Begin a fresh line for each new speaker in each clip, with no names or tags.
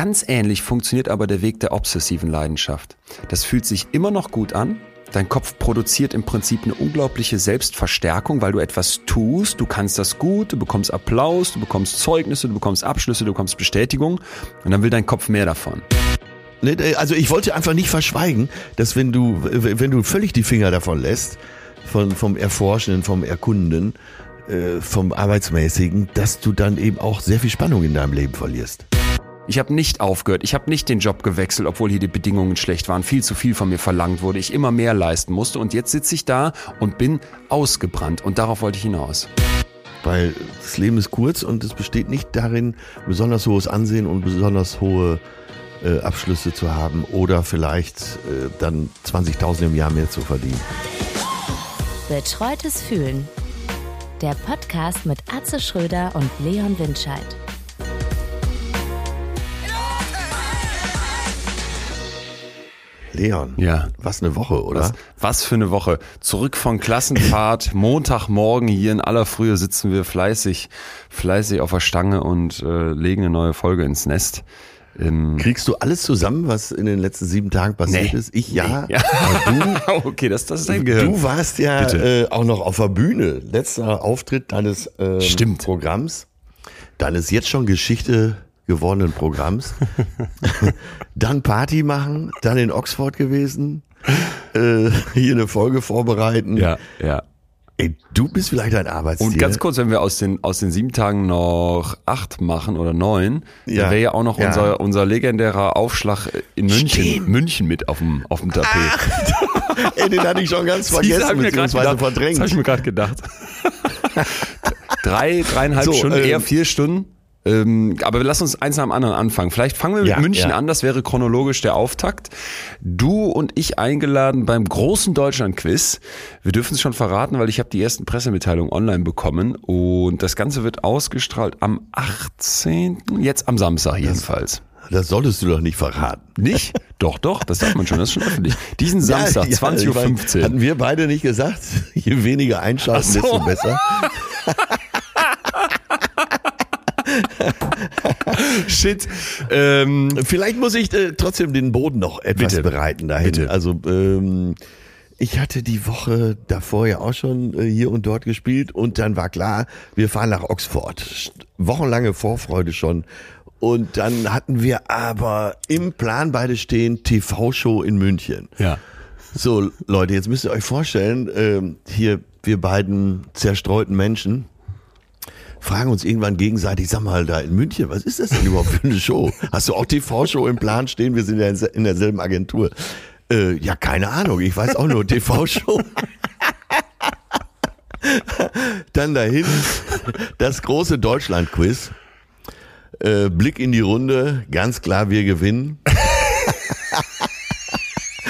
Ganz ähnlich funktioniert aber der Weg der obsessiven Leidenschaft. Das fühlt sich immer noch gut an. Dein Kopf produziert im Prinzip eine unglaubliche Selbstverstärkung, weil du etwas tust, du kannst das gut, du bekommst Applaus, du bekommst Zeugnisse, du bekommst Abschlüsse, du bekommst Bestätigung und dann will dein Kopf mehr davon.
Also ich wollte einfach nicht verschweigen, dass wenn du, wenn du völlig die Finger davon lässt, von, vom Erforschenden, vom Erkundenden, äh, vom Arbeitsmäßigen, dass du dann eben auch sehr viel Spannung in deinem Leben verlierst.
Ich habe nicht aufgehört, ich habe nicht den Job gewechselt, obwohl hier die Bedingungen schlecht waren, viel zu viel von mir verlangt wurde, ich immer mehr leisten musste und jetzt sitze ich da und bin ausgebrannt und darauf wollte ich hinaus.
Weil das Leben ist kurz und es besteht nicht darin, besonders hohes Ansehen und besonders hohe äh, Abschlüsse zu haben oder vielleicht äh, dann 20.000 im Jahr mehr zu verdienen.
Betreutes Fühlen. Der Podcast mit Atze Schröder und Leon Windscheid.
Leon,
Ja.
was eine Woche, oder?
Was, was für eine Woche. Zurück von Klassenfahrt, Montagmorgen hier in aller Frühe sitzen wir fleißig, fleißig auf der Stange und äh, legen eine neue Folge ins Nest. Ähm,
Kriegst du alles zusammen, was in den letzten sieben Tagen passiert
Nee.
ist? Ich ja.
ja.
Aber
okay, das, das ist dein
Du,
Gehirn.
du warst ja äh, auch noch auf der Bühne. Letzter Auftritt deines ähm,
Stimmt.
Programms. Deines jetzt schon Geschichte gewordenen Programms. dann Party machen, dann in Oxford gewesen. Äh, hier eine Folge vorbereiten.
ja, ja.
Ey, du bist vielleicht ein Arbeitstier.
Und ganz kurz, wenn wir aus den, aus den sieben Tagen noch acht machen oder neun,
Ja.
dann wäre ja auch noch
Ja.
unser, unser legendärer Aufschlag in München,
Stimmt.
München mit auf dem, auf dem Tapet.
Ey, den hatte ich schon ganz vergessen, beziehungsweise
gedacht. Das habe ich
verdrängt.
mir gerade gedacht. Drei, dreieinhalb
So,
Stunden,
ähm,
eher vier Stunden. Ähm, aber lass uns eins nach dem anderen anfangen. Vielleicht fangen wir mit
Ja,
München
ja.
an, das wäre chronologisch der Auftakt. Du und ich eingeladen beim großen Deutschland-Quiz. Wir dürfen es schon verraten, weil ich habe die ersten Pressemitteilungen online bekommen und das Ganze wird ausgestrahlt am 18., jetzt am Samstag jedenfalls.
Das solltest du doch nicht verraten.
Nicht? doch, doch, das darf man schon, das ist schon öffentlich. Diesen Samstag,
Ja, ja,
20.15 Uhr.
Hatten wir beide nicht gesagt, je weniger einschalten,
so.
desto besser.
Shit. Ähm,
Vielleicht muss ich äh, trotzdem den Boden noch etwas
Bitte.
bereiten dahin.
Bitte.
Also ähm, ich hatte die Woche davor ja auch schon äh, hier und dort gespielt und dann war klar, wir fahren nach Oxford. Wochenlange Vorfreude schon. Und dann hatten wir aber im Plan beide stehen TV-Show in München.
ja.
So, Leute, jetzt müsst ihr euch vorstellen, ähm, hier wir beiden zerstreuten Menschen fragen uns irgendwann gegenseitig, sag mal, da in München, was ist das denn überhaupt für eine Show? Hast du auch TV-Show im Plan stehen? Wir sind ja in, derselben Agentur. Äh, ja, keine Ahnung, ich weiß auch nur TV-Show. Dann dahin das große Deutschland-Quiz. Äh, Blick in die Runde, ganz klar, wir gewinnen.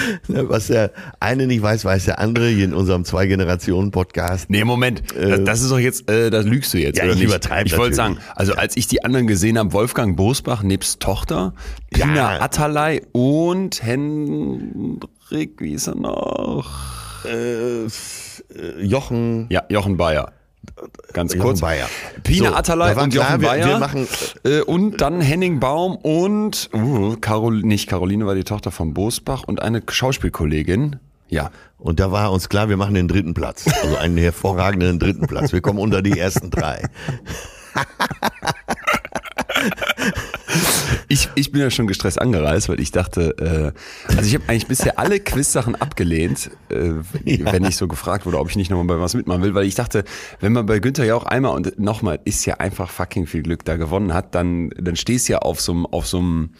Ne, Was der eine nicht weiß, weiß der andere, hier in unserem Zwei-Generationen-Podcast.
Nee, Moment. das, das ist doch jetzt, äh, das lügst du jetzt,
Ja,
oder
ich übertreibe
Ich wollte sagen, also als ich die anderen gesehen habe, Wolfgang Bosbach nebst Tochter, Pina
Ja.
Atalay und Hendrik, wie ist er noch?
Äh, äh, Jochen,
Ja, Jochen Bayer. Ganz
Jochen
kurz.
Bayer.
Pina
So,
Atalay und
klar,
Jochen
wir-
Bayer.
wir machen-
äh, und dann Henning Baum und uh, Carol, nicht Caroline war die Tochter von Bosbach und eine Schauspielkollegin. Ja.
Und da war uns klar, wir machen den dritten Platz. Also einen hervorragenden dritten Platz. Wir kommen unter die ersten drei.
Ich, ich bin ja schon gestresst angereist, weil ich dachte, äh, also ich habe eigentlich bisher alle Quiz-Sachen abgelehnt, äh,
Ja.
wenn ich so gefragt wurde, ob ich nicht nochmal bei was mitmachen will, weil ich dachte, wenn man bei Günther ja auch einmal und nochmal ist ja einfach fucking viel Glück da gewonnen hat, dann, dann stehst du ja auf so einem, auf so einem,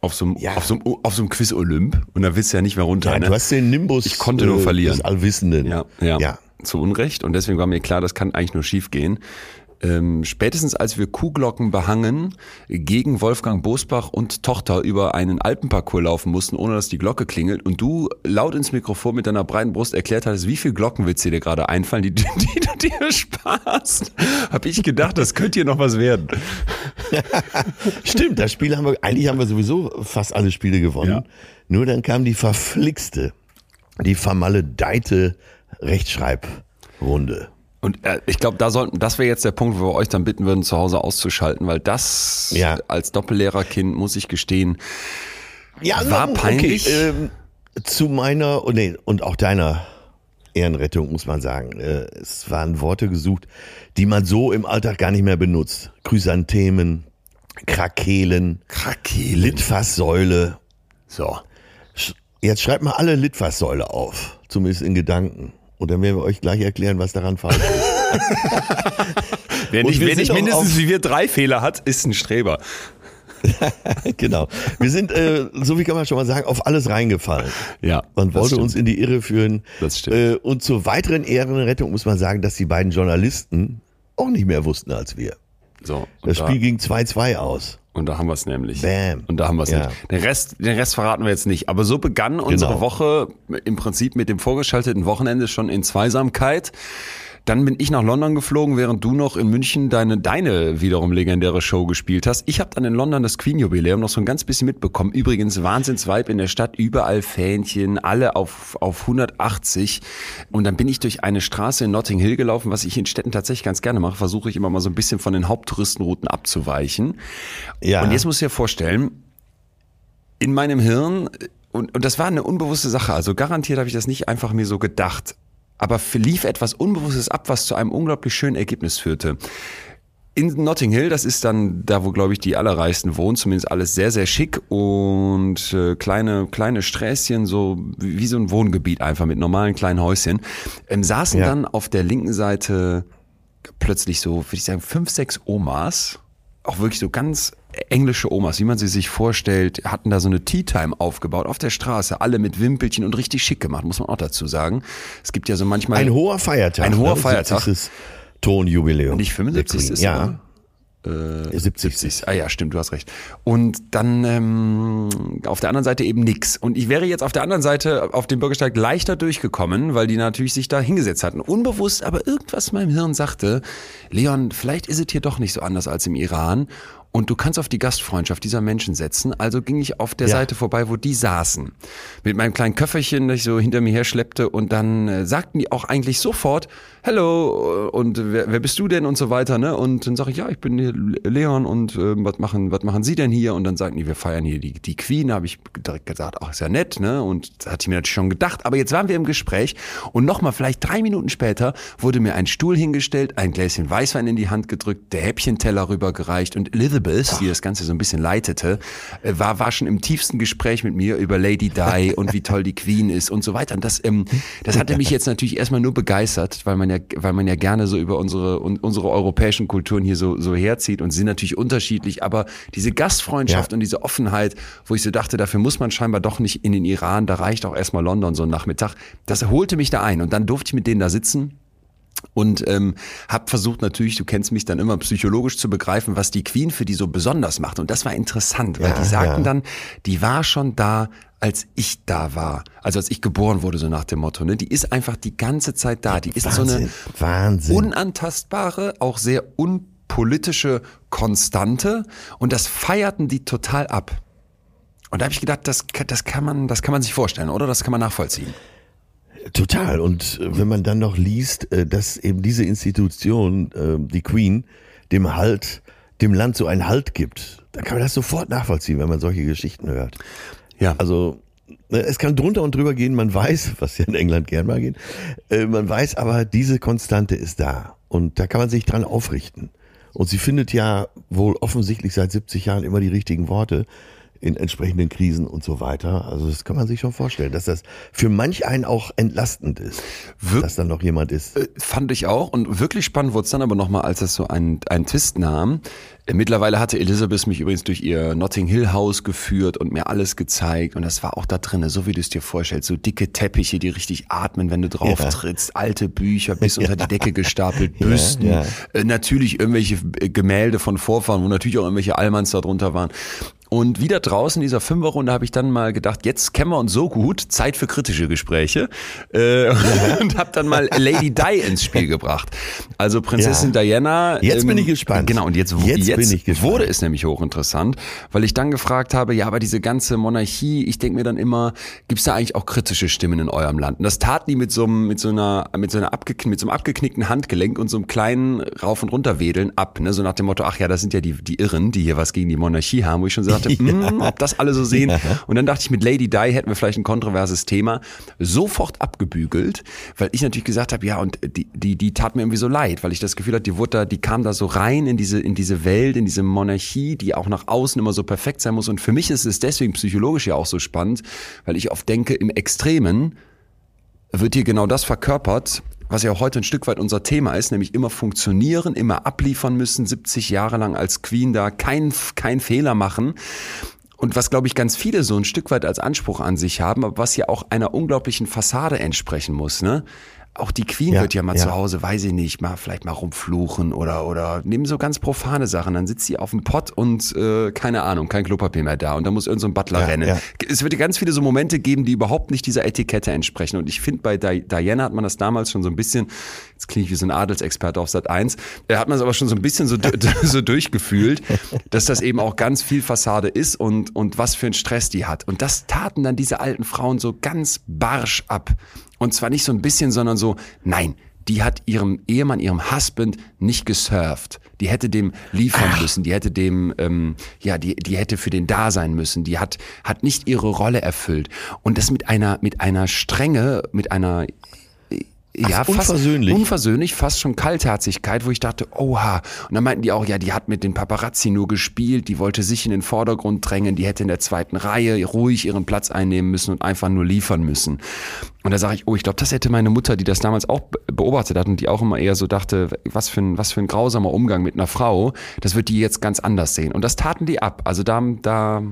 auf so einem,
Ja.
auf so einem, auf so einem Quiz-Olymp und da willst du ja nicht mehr runter.
Ja,
ne?
du hast den Nimbus
Ich konnte nur
äh,
verlieren.
des Allwissenden.
Ja, ja,
ja.
Zu Unrecht. Und deswegen war mir klar, das kann eigentlich nur schief gehen. Ähm, spätestens als wir Kuhglocken behangen gegen Wolfgang Bosbach und Tochter über einen Alpenparcours laufen mussten, ohne dass die Glocke klingelt und du laut ins Mikrofon mit deiner breiten Brust erklärt hattest, wie viel Glockenwitze dir gerade einfallen, die, die, du dir sparst, habe ich gedacht, das könnte hier noch was werden.
Stimmt, das Spiel haben wir, eigentlich haben wir sowieso fast alle Spiele gewonnen.
Ja.
Nur dann kam die verflixte, die vermaledeite Rechtschreibrunde.
Und äh, ich glaube, da sollten, das wäre jetzt der Punkt, wo wir euch dann bitten würden, zu Hause auszuschalten, weil das
Ja.
als Doppellehrerkind, muss ich gestehen,
Ja,
War
nun,
peinlich.
Okay, ähm, zu meiner und, nee, und auch deiner Ehrenrettung muss man sagen, äh, es waren Worte gesucht, die man so im Alltag gar nicht mehr benutzt. Chrysanthemen, Krakelen,
Krakelen.
Litfaßsäule.
So.
Jetzt schreibt mal alle Litfaßsäule auf, zumindest in Gedanken. Und dann werden wir euch gleich erklären, was daran falsch ist.
Wer nicht, wer nicht mindestens wie wir drei Fehler hat, ist ein Streber.
genau. Wir sind, äh, so wie kann man schon mal sagen, auf alles reingefallen.
Ja.
Man wollte
stimmt.
uns in die Irre führen.
Das stimmt.
Äh, und zur weiteren Ehrenrettung muss man sagen, dass die beiden Journalisten auch nicht mehr wussten als wir.
So.
Das
da,
Spiel ging 2-2 aus.
Und da haben wir es nämlich.
Bam.
Und da haben wir es
Ja.
nicht. Den Rest, den Rest verraten wir jetzt nicht. Aber so begann unsere
Genau.
Woche im Prinzip mit dem vorgeschalteten Wochenende schon in Zweisamkeit. Dann bin ich nach London geflogen, während du noch in München deine, deine wiederum legendäre Show gespielt hast. Ich habe dann in London das Queen-Jubiläum noch so ein ganz bisschen mitbekommen. Übrigens Wahnsinnsvibe in der Stadt, überall Fähnchen, alle auf, auf 180. Und dann bin ich durch eine Straße in Notting Hill gelaufen, was ich in Städten tatsächlich ganz gerne mache. Versuche ich immer mal so ein bisschen von den Haupttouristenrouten abzuweichen.
Ja.
Und jetzt musst du dir vorstellen, in meinem Hirn, und, und das war eine unbewusste Sache, also garantiert habe ich das nicht einfach mir so gedacht, aber lief etwas Unbewusstes ab, was zu einem unglaublich schönen Ergebnis führte. In Notting Hill, das ist dann da, wo glaube ich die allerreichsten wohnen, zumindest alles sehr, sehr schick und äh, kleine, kleine Sträßchen, so wie, wie so ein Wohngebiet einfach mit normalen kleinen Häuschen, ähm, saßen
Ja.
dann auf der linken Seite plötzlich so, würde ich sagen, fünf, sechs Omas, auch wirklich so ganz englische Omas, wie man sie sich vorstellt, hatten da so eine Tea Time aufgebaut auf der Straße, alle mit Wimpelchen und richtig schick gemacht, muss man auch dazu sagen. Es gibt ja so manchmal
Ein hoher Feiertag.
Ein hoher
ne?
Feiertag.
70. Tonjubiläum.
nicht 75
Der
ist
Ja. 70.
70. Ah ja, stimmt, du hast recht. Und dann ähm, auf der anderen Seite eben nix. Und ich wäre jetzt auf der anderen Seite auf dem Bürgersteig leichter durchgekommen, weil die natürlich sich da hingesetzt hatten. Unbewusst, aber irgendwas in meinem Hirn sagte, Leon, vielleicht ist es hier doch nicht so anders als im Iran. Und du kannst auf die Gastfreundschaft dieser Menschen setzen. Also ging ich auf der
Ja.
Seite vorbei, wo die saßen. Mit meinem kleinen Köfferchen, das ich so hinter mir her schleppte. Und dann äh, sagten die auch eigentlich sofort, Hello, und wer, wer bist du denn und so weiter. Ne? Und dann sage ich, ja, ich bin Leon und äh, was machen was machen Sie denn hier? Und dann sagten die, wir feiern hier die, die Queen. Habe ich direkt gesagt, ach, ist ja nett. ne? Und das hatte ich mir natürlich schon gedacht. Aber jetzt waren wir im Gespräch. Und nochmal, vielleicht drei Minuten später, wurde mir ein Stuhl hingestellt, ein Gläschen Weißwein in die Hand gedrückt, der Häppchenteller rübergereicht. Und Elizabeth, die das Ganze so ein bisschen leitete, äh, war, war schon im tiefsten Gespräch mit mir über Lady Di und wie toll die Queen ist und so weiter. Und das, ähm, das hatte mich jetzt natürlich erstmal nur begeistert, weil man ja, weil man ja gerne so über unsere, un, unsere europäischen Kulturen hier so, so herzieht und sie sind natürlich unterschiedlich, aber diese Gastfreundschaft
Ja.
und diese Offenheit, wo ich so dachte, dafür muss man scheinbar doch nicht in den Iran, da reicht auch erstmal London so ein Nachmittag. Das holte mich da ein und dann durfte ich mit denen da sitzen und ähm, habe versucht natürlich, du kennst mich dann immer psychologisch zu begreifen, was die Queen für die so besonders macht. Und das war interessant, weil
Ja,
die sagten
ja.
dann, die war schon da, als ich da war. Also als ich geboren wurde, so nach dem Motto. Ne? Die ist einfach die ganze Zeit da. Die ist so eine
Wahnsinn. Wahnsinn.
unantastbare, auch sehr unpolitische Konstante. Und das feierten die total ab. Und da habe ich gedacht, das, das, kann man, das kann man sich vorstellen, oder? Das kann man nachvollziehen.
Total. Und äh, wenn man dann noch liest, äh, dass eben diese Institution, äh, die Queen, dem Halt, dem Land so einen Halt gibt, dann kann man das sofort nachvollziehen, wenn man solche Geschichten hört.
Ja.
Also ne, es kann drunter und drüber gehen, man weiß, was ja in England gern mal geht, man weiß aber, diese Konstante ist da und da kann man sich dran aufrichten. Und sie findet ja wohl offensichtlich seit 70 Jahren immer die richtigen Worte in entsprechenden Krisen und so weiter. Also das kann man sich schon vorstellen, dass das für manch einen auch entlastend ist,
Wir-
dass dann noch jemand ist.
Äh, Fand ich auch. Und wirklich spannend wurde es dann aber nochmal, als das so einen, einen Twist nahm. Äh, Mittlerweile hatte Elizabeth mich übrigens durch ihr Notting Hill Haus geführt und mir alles gezeigt. Und das war auch da drin, so wie du es dir vorstellst. So dicke Teppiche, die richtig atmen, wenn du drauf
Ja.
trittst. Alte Bücher bis unter die Decke gestapelt, Büsten.
ja.
Äh, natürlich irgendwelche Gemälde von Vorfahren, wo natürlich auch irgendwelche Allmanns da drunter waren. Und wieder draußen in dieser Fünferrunde habe ich dann mal gedacht, jetzt kennen wir uns so gut, Zeit für kritische Gespräche. Äh, und habe dann mal Lady Di ins Spiel gebracht. Also Prinzessin
Ja.
Diana.
Jetzt bin ich gespannt.
Genau, und jetzt,
Jetzt
jetzt, wurde es nämlich hochinteressant, weil ich dann gefragt habe, ja, aber diese ganze Monarchie, ich denke mir dann immer, gibt es da eigentlich auch kritische Stimmen in eurem Land? Und das taten die mit so einem, mit so einer, mit so einer abgekn mit so einem abgeknickten Handgelenk und so einem kleinen Rauf- und Runterwedeln ab, ne? So nach dem Motto, ach ja, das sind ja die, die Irren, die hier was gegen die Monarchie haben, wo ich schon sagte, hm, ob das alle so sehen. Und dann dachte ich, mit Lady Di hätten wir vielleicht ein kontroverses Thema sofort abgebügelt, weil ich natürlich gesagt habe, ja, und die, die, die tat mir irgendwie so leid, weil ich das Gefühl hatte, die wurde da, die kam da so rein in diese, in diese Welt, in diese Monarchie, die auch nach außen immer so perfekt sein muss. Und für mich ist es deswegen psychologisch ja auch so spannend, weil ich oft denke, im Extremen wird hier genau das verkörpert, was ja heute ein Stück weit unser Thema ist, nämlich immer funktionieren, immer abliefern müssen, 70 Jahre lang als Queen da kein, kein Fehler machen. Und was, glaube ich, ganz viele so ein Stück weit als Anspruch an sich haben, aber was ja auch einer unglaublichen Fassade entsprechen muss, ne? Auch die Queen
Ja,
wird ja mal
ja.
zu Hause, weiß ich nicht, mal vielleicht mal rumfluchen oder oder nehmen so ganz profane Sachen. Dann sitzt sie auf dem Pott und äh, keine Ahnung, kein Klopapier mehr da und da muss irgend so ein Butler
Ja,
rennen. Es wird ganz viele so Momente geben, die überhaupt nicht dieser Etikette entsprechen. Und ich finde, bei Di Diana hat man das damals schon so ein bisschen, jetzt klinge ich wie so ein Adelsexperte auf Sat 1, da hat man es aber schon so ein bisschen so, so durchgefühlt, dass das eben auch ganz viel Fassade ist und, und was für ein Stress die hat. Und das taten dann diese alten Frauen so ganz barsch ab. Und zwar nicht so ein bisschen, sondern so, nein, die hat ihrem Ehemann, ihrem Husband nicht gesurft. Die hätte dem liefern müssen, die hätte dem, ähm, ja, die, die hätte für den da sein müssen. Die hat, hat nicht ihre Rolle erfüllt. Und das mit einer, mit einer Strenge, mit einer, ja, fast
unversöhnlich.
unversöhnlich, fast schon Kaltherzigkeit, wo ich dachte, oha. Und dann meinten die auch, ja, die hat mit den Paparazzi nur gespielt, die wollte sich in den Vordergrund drängen, die hätte in der zweiten Reihe ruhig ihren Platz einnehmen müssen und einfach nur liefern müssen. Und da sage ich, oh, ich glaube, das hätte meine Mutter, die das damals auch be- beobachtet hat und die auch immer eher so dachte, was für ein, was für ein grausamer Umgang mit einer Frau, das wird die jetzt ganz anders sehen. Und das taten die ab. Also da, da,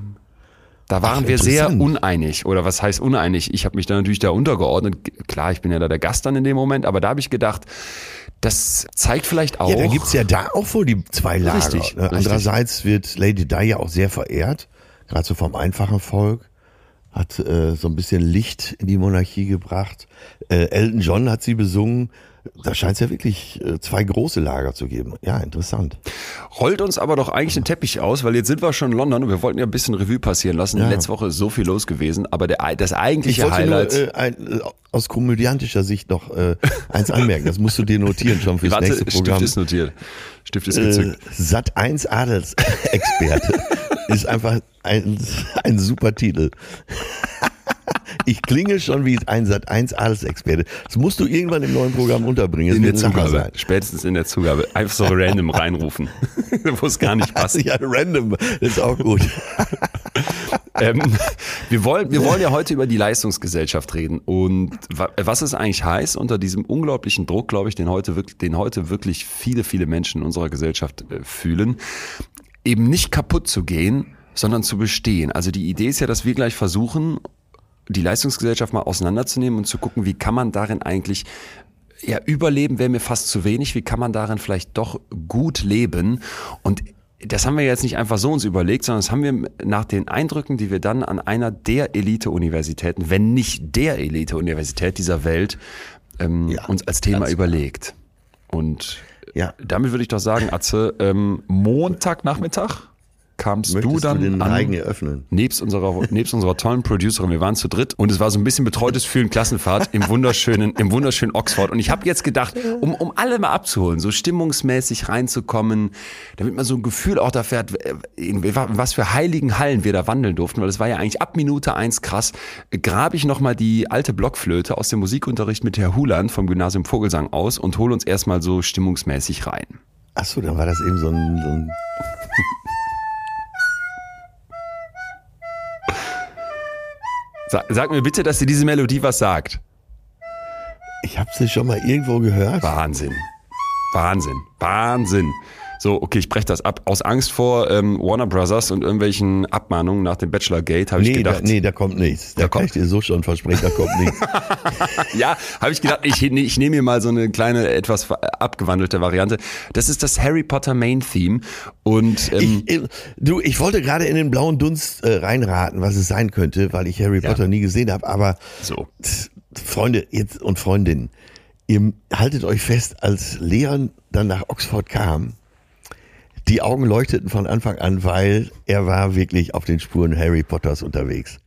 da waren
Ach,
wir sehr uneinig. Oder was heißt uneinig? Ich habe mich da natürlich da untergeordnet. Klar, ich bin ja da der Gast dann in dem Moment, aber da habe ich gedacht, das zeigt vielleicht auch.
Ja, da gibt's ja da auch wohl die zwei Lager.
Richtig,
ne?
richtig.
Andererseits wird Lady Di ja auch sehr verehrt, gerade so vom einfachen Volk. Hat äh, so ein bisschen Licht in die Monarchie gebracht. Äh, Elton John hat sie besungen. Da scheint es ja wirklich äh, zwei große Lager zu geben. Ja, interessant.
Rollt uns aber doch eigentlich den Teppich aus, weil jetzt sind wir schon in London und wir wollten ja ein bisschen Revue passieren lassen.
Ja.
Letzte Woche ist so viel los gewesen, aber der, das
Ich
eigentliche Highlight.
nur äh, ein, äh, aus komödiantischer Sicht noch äh, eins anmerken. Das musst du dir notieren schon fürs
Warte,
nächste
Stift
Programm.
ist notiert. Stift ist
Äh,
gezückt.
Sat 1 Adelsexperte ist einfach ein, ein super Titel. Ich klinge schon wie ein Sat 1 Adelsexperte. Das musst du irgendwann im neuen Programm unterbringen. Es
in der Zugabe.
sein.
Spätestens in der Zugabe. Einfach so random reinrufen. Wo es gar nicht passt.
Ja, random. Das ist auch gut.
ähm, wir, wollen, wir wollen ja heute über die Leistungsgesellschaft reden und wa- was es eigentlich heißt, unter diesem unglaublichen Druck, glaube ich, den heute, wirklich, den heute wirklich viele, viele Menschen in unserer Gesellschaft äh, fühlen, eben nicht kaputt zu gehen, sondern zu bestehen. Also die Idee ist ja, dass wir gleich versuchen, die Leistungsgesellschaft mal auseinanderzunehmen und zu gucken, wie kann man darin eigentlich ja, überleben wäre mir fast zu wenig. Wie kann man darin vielleicht doch gut leben? Und das haben wir jetzt nicht einfach so uns überlegt, sondern das haben wir nach den Eindrücken, die wir dann an einer der Elite-Universitäten, wenn nicht der Elite-Universität dieser Welt, ähm,
Ja,
uns als Thema überlegt. Und
Ja.
damit würde ich doch sagen, Atze, ähm, Montagnachmittag kamst
Möchtest
du dann
den
an,
Reigen eröffnen?
nebst unserer, nebst unserer tollen Producerin, wir waren zu dritt und es war so ein bisschen betreutes Fühlen Klassenfahrt im wunderschönen, im wunderschönen Oxford. Und ich habe jetzt gedacht, um, um alle mal abzuholen, so stimmungsmäßig reinzukommen, damit man so ein Gefühl auch dafür hat, äh, in was für heiligen Hallen wir da wandeln durften, weil es war ja eigentlich ab Minute eins krass, grabe ich nochmal die alte Blockflöte aus dem Musikunterricht mit Herr Huland vom Gymnasium Vogelsang aus und hole uns erstmal so stimmungsmäßig rein.
Achso, dann war das eben so ein, so ein
Sag, sag mir bitte, dass dir diese Melodie was sagt.
ich habe sie schon mal irgendwo gehört.
Wahnsinn. Wahnsinn. Wahnsinn. So, okay, ich breche das ab. Aus Angst vor ähm, Warner Brothers und irgendwelchen Abmahnungen nach dem Bachelor Gate habe
nee,
ich gedacht.
Da, nee, da kommt nichts. Da, da kann ich dir so schon versprechen, da kommt nichts.
ja, habe ich gedacht, ich, ich nehme mir mal so eine kleine, etwas abgewandelte Variante. Das ist das Harry Potter Main Theme. Und
ähm, ich, äh, du, ich wollte gerade in den blauen Dunst äh, reinraten, was es sein könnte, weil ich Harry ja. Potter nie gesehen habe. Aber
so.
Freunde jetzt und Freundinnen, ihr haltet euch fest, als Leon dann nach Oxford kam, die Augen leuchteten von Anfang an, weil er war wirklich auf den Spuren Harry Potters unterwegs.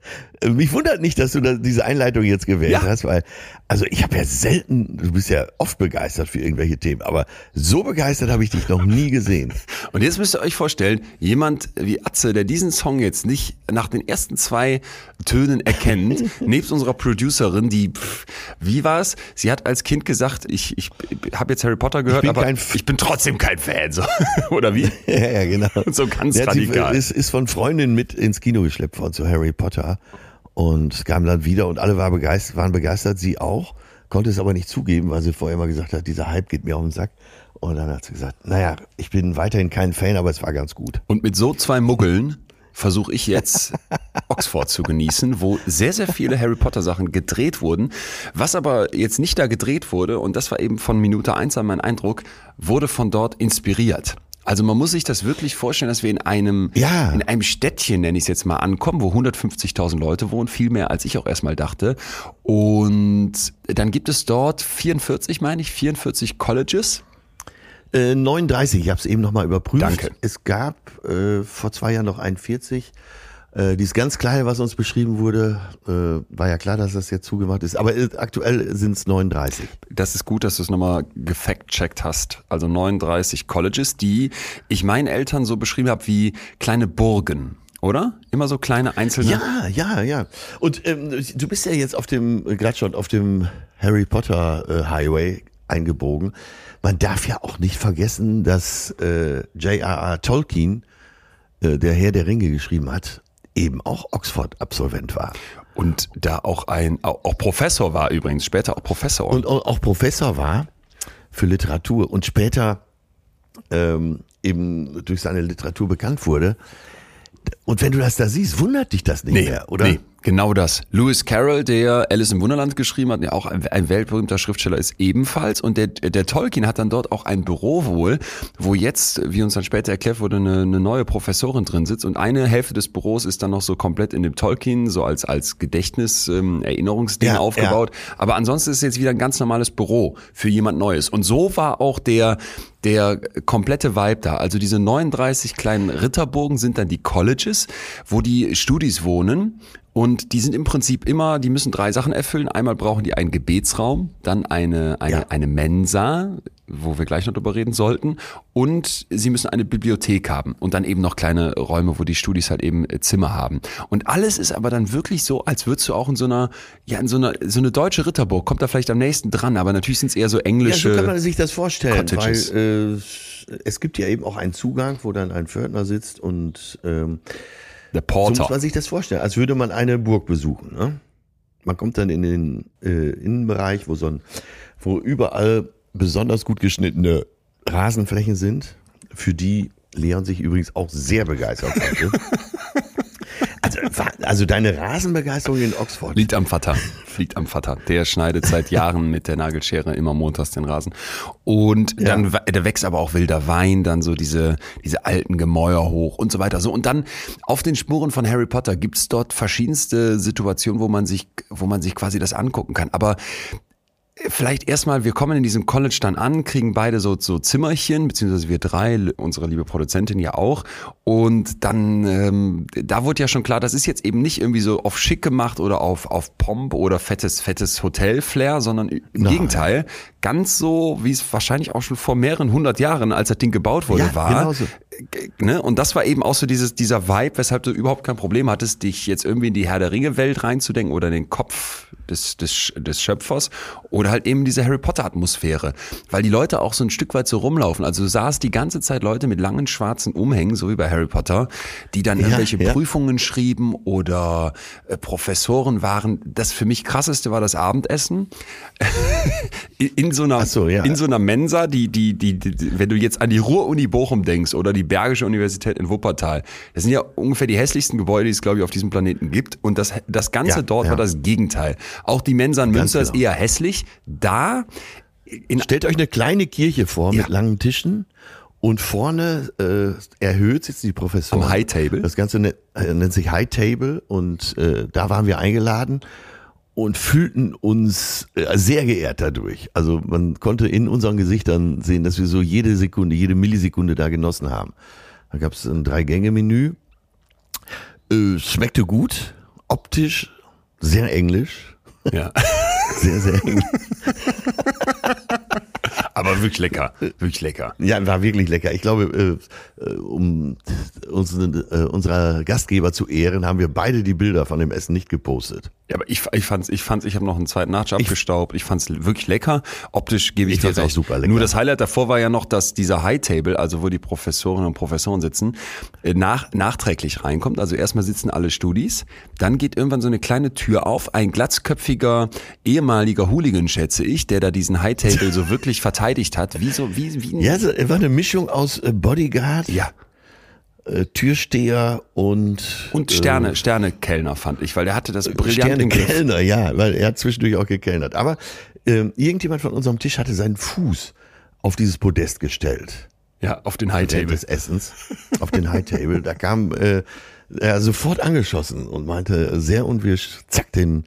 Mich wundert nicht, dass du diese Einleitung jetzt gewählt ja. hast, weil, also ich habe ja selten, du bist ja oft begeistert für irgendwelche Themen, aber so begeistert habe ich dich noch nie gesehen.
Und jetzt müsst ihr euch vorstellen, jemand wie Atze, der diesen Song jetzt nicht nach den ersten zwei Tönen erkennt, nebst unserer Producerin, die, pff, wie war es? Sie hat als Kind gesagt, ich, ich habe jetzt Harry Potter gehört, ich aber ich bin trotzdem kein Fan, so. oder wie?
Ja, ja, genau.
So ganz ja, radikal.
Sie ist, ist von Freundinnen mit ins Kino geschleppt worden zu Harry Potter und kam dann wieder und alle waren begeistert, waren begeistert, sie auch, konnte es aber nicht zugeben, weil sie vorher immer gesagt hat, dieser Hype geht mir auf den Sack. Und dann hat sie gesagt, naja, ich bin weiterhin kein Fan, aber es war ganz gut.
Und mit so zwei Muggeln versuche ich jetzt Oxford zu genießen, wo sehr, sehr viele Harry Potter Sachen gedreht wurden. Was aber jetzt nicht da gedreht wurde, und das war eben von Minute eins an mein Eindruck, wurde von dort inspiriert. Also man muss sich das wirklich vorstellen, dass wir in einem, ja. in einem Städtchen, nenne ich es jetzt mal, ankommen, wo 150.000 Leute wohnen, viel mehr als ich auch erstmal dachte. Und dann gibt es dort 44, meine ich, 44 Colleges.
Äh, 39, ich habe es eben nochmal überprüft.
Danke.
Es gab äh, vor zwei Jahren noch 41. Äh, dieses ganz kleine, was uns beschrieben wurde, äh, war ja klar, dass das jetzt zugemacht ist. Aber äh, aktuell sind es 39.
Das ist gut, dass du es nochmal gefact-checkt hast. Also 39 Colleges, die ich meinen Eltern so beschrieben habe wie kleine Burgen. Oder? Immer so kleine einzelne.
Ja, ja, ja. Und ähm, du bist ja jetzt auf dem, äh, gerade schon auf dem Harry Potter äh, Highway eingebogen. Man darf ja auch nicht vergessen, dass äh, J.R.R. Tolkien, äh, der Herr der Ringe geschrieben hat, eben auch Oxford-Absolvent war.
Und da auch ein, auch Professor war übrigens, später auch Professor.
Und auch Professor war für Literatur und später ähm, eben durch seine Literatur bekannt wurde. Und wenn du das da siehst, wundert dich das nicht nee, mehr, oder? Nee,
Genau das. Lewis Carroll, der Alice im Wunderland geschrieben hat, der auch ein, ein, weltberühmter Schriftsteller ist, ebenfalls. Und der, der Tolkien hat dann dort auch ein Büro wohl, wo jetzt, wie uns dann später erklärt wurde, eine, eine neue Professorin drin sitzt. Und eine Hälfte des Büros ist dann noch so komplett in dem Tolkien, so als, als Gedächtnis, ähm, Erinnerungsding ja, aufgebaut. Ja. Aber ansonsten ist es jetzt wieder ein ganz normales Büro für jemand Neues. Und so war auch der, der komplette Vibe da. Also diese 39 kleinen Ritterburgen sind dann die Colleges, wo die Studis wohnen. Und die sind im Prinzip immer, die müssen drei Sachen erfüllen. Einmal brauchen die einen Gebetsraum, dann eine, eine, ja. eine Mensa, wo wir gleich noch drüber reden sollten. Und sie müssen eine Bibliothek haben und dann eben noch kleine Räume, wo die Studis halt eben äh, Zimmer haben. Und alles ist aber dann wirklich so, als würdest du auch in so einer, ja, in so einer, so eine deutsche Ritterburg, kommt da vielleicht am nächsten dran, aber natürlich sind es eher so englische. Ja, so
kann man sich das vorstellen, Cottages. weil äh, es gibt ja eben auch einen Zugang, wo dann ein Pförtner sitzt und ähm,
der Porter.
So muss man sich das vorstellen, als würde man eine Burg besuchen. Ne? Man kommt dann in den äh, Innenbereich, wo so ein, wo überall besonders gut geschnittene Rasenflächen sind, für die Leon sich übrigens auch sehr begeistert hatte. Also, deine Rasenbegeisterung in Oxford.
Liegt am Vater. Liegt am Vater. Der schneidet seit Jahren mit der Nagelschere immer montags den Rasen. Und dann, ja. da wächst aber auch wilder Wein, dann so diese, diese alten Gemäuer hoch und so weiter. So. Und dann auf den Spuren von Harry Potter gibt's dort verschiedenste Situationen, wo man sich, wo man sich quasi das angucken kann. Aber Vielleicht erstmal, wir kommen in diesem College dann an, kriegen beide so, so Zimmerchen, beziehungsweise wir drei, unsere liebe Produzentin ja auch. Und dann, ähm, da wurde ja schon klar, das ist jetzt eben nicht irgendwie so auf schick gemacht oder auf, auf Pomp oder fettes, fettes Hotel-Flair, sondern im Nein. Gegenteil, ganz so, wie es wahrscheinlich auch schon vor mehreren hundert Jahren, als das Ding gebaut wurde, ja, war. Genauso ne? Und das war eben auch so dieses, dieser Vibe, weshalb du überhaupt kein Problem hattest, dich jetzt irgendwie in die Herr der Ringe-Welt reinzudenken oder in den Kopf des, des, des Schöpfers oder halt eben diese Harry Potter-Atmosphäre. Weil die Leute auch so ein Stück weit so rumlaufen. Also du sahst die ganze Zeit Leute mit langen schwarzen Umhängen, so wie bei Harry Potter, die dann irgendwelche
ja.
Prüfungen schrieben oder äh, Professoren waren. Das für mich krasseste war das Abendessen. in, in so einer,
so, ja.
in so einer Mensa, die, die, die, die, wenn du jetzt an die Ruhr-Uni Bochum denkst oder die Bergische Universität in Wuppertal, das sind ja ungefähr die hässlichsten Gebäude, die es, glaube ich, auf diesem Planeten gibt. Und das, das Ganze
Ja,
dort
ja.
war das Gegenteil. Auch die Mensa in Münster ist
genau.
eher hässlich. Da, in,
Stellt euch eine kleine Kirche vor mit langen Tischen und vorne äh, erhöht sitzen die Professoren.
Am High Table?
Das Ganze ne, äh, nennt sich High Table und äh, da waren wir eingeladen und fühlten uns äh, sehr geehrt dadurch. Also man konnte in unseren Gesichtern sehen, dass wir so jede Sekunde, jede Millisekunde da genossen haben. Da gab es ein Drei-Gänge-Menü. Äh, schmeckte gut, optisch sehr englisch.
ja.
Sehr, sehr englisch.
aber wirklich lecker. Wirklich lecker.
Ja, war wirklich lecker. Ich glaube, äh, äh, um unseren, äh, unserer Gastgeber zu ehren, haben wir beide die Bilder von dem Essen nicht gepostet.
Ja, aber ich, ich fand's, ich fand's, ich habe noch einen zweiten Nachtisch abgestaubt. Ich fand's wirklich lecker. Optisch gebe ich,
Ich
dir
fand's auch
recht.
super lecker.
Nur das Highlight davor war ja noch, dass dieser High Table, also wo die Professorinnen und Professoren sitzen, äh, nach, nachträglich reinkommt. Also erstmal sitzen alle Studis, dann geht irgendwann so eine kleine Tür auf. Ein glatzköpfiger ehemaliger Hooligan, schätze ich, der da diesen High Table so wirklich verteidigt hat. Wie so, wie, wie
Ja, so, es war eine Mischung aus äh, Bodyguard,
ja.
Äh, Türsteher und
Und Sterne, Sterne-Kellner fand ich, weil der hatte das brillant
Sterne
im Griff.
Kellner, ja, weil er hat zwischendurch auch gekellnert. Aber ähm, irgendjemand von unserem Tisch hatte seinen Fuß auf dieses Podest gestellt.
Ja, auf den High Table.
des Essens auf den High Table. Da kam äh, er sofort angeschossen und meinte sehr unwirsch, zack, den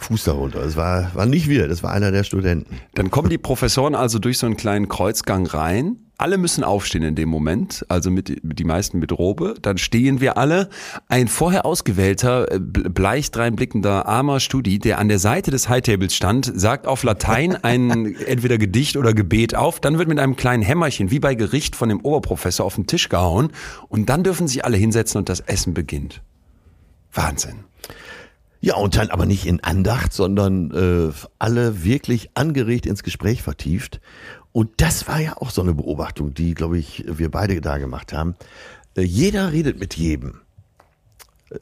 Fuß darunter. Es war, war nicht wir, das war einer der Studenten.
Dann kommen die Professoren also durch so einen kleinen Kreuzgang rein. Alle müssen aufstehen in dem Moment, also mit, die meisten mit Robe. Dann stehen wir alle. Ein vorher ausgewählter, äh, ble- bleich dreinblickender armer Studi, der an der Seite des High Tables stand, sagt auf Latein ein entweder Gedicht oder Gebet auf. Dann wird mit einem kleinen Hämmerchen wie bei Gericht von dem Oberprofessor auf den Tisch gehauen. Und dann dürfen sich alle hinsetzen und das Essen beginnt. Wahnsinn.
Ja, und dann aber nicht in Andacht, sondern äh, alle wirklich angeregt ins Gespräch vertieft. Und das war ja auch so eine Beobachtung, die, glaube ich, wir beide da gemacht haben. Äh, jeder redet mit jedem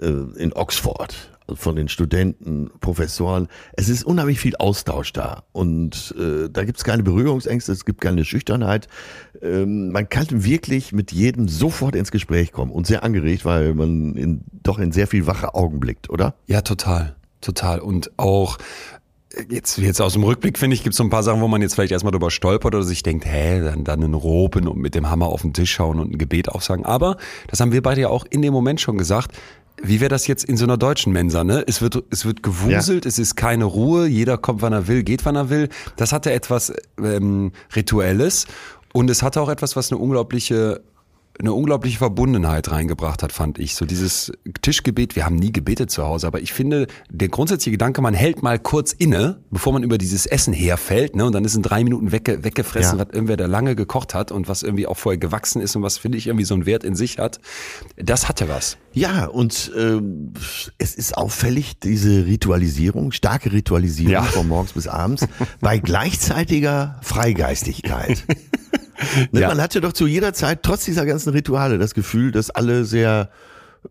äh, in Oxford, von den Studenten, Professoren. Es ist unheimlich viel Austausch da. Und äh, da gibt es keine Berührungsängste, es gibt keine Schüchternheit. Ähm, man kann wirklich mit jedem sofort ins Gespräch kommen und sehr angeregt, weil man in, doch in sehr viel wache Augen blickt, oder?
Ja, total. Total. Und auch jetzt, jetzt aus dem Rückblick, finde ich, gibt es so ein paar Sachen, wo man jetzt vielleicht erstmal drüber stolpert oder sich denkt, hä, dann, dann einen Roben und mit dem Hammer auf den Tisch schauen und ein Gebet aufsagen. Aber, das haben wir beide ja auch in dem Moment schon gesagt, wie wäre das jetzt in so einer deutschen Mensa, ne? Es wird, es wird gewuselt, es ist keine Ruhe, jeder kommt, wann er will, geht, wann er will. Das hatte etwas ähm, Rituelles und es hatte auch etwas, was eine unglaubliche eine unglaubliche Verbundenheit reingebracht hat, fand ich. So dieses Tischgebet, wir haben nie gebetet zu Hause, aber ich finde, der grundsätzliche Gedanke, man hält mal kurz inne, bevor man über dieses Essen herfällt, ne, und dann ist in drei Minuten wegge weggefressen,
Ja.
was irgendwer da lange gekocht hat und was irgendwie auch vorher gewachsen ist und was, finde ich, irgendwie so einen Wert in sich hat. Das hatte was.
Ja, und ähm, es ist auffällig, diese Ritualisierung, starke Ritualisierung
Ja.
von morgens bis abends, bei gleichzeitiger Freigeistigkeit. Ne,
Ja.
Man hatte doch zu jeder Zeit, trotz dieser ganzen Rituale, das Gefühl, dass alle sehr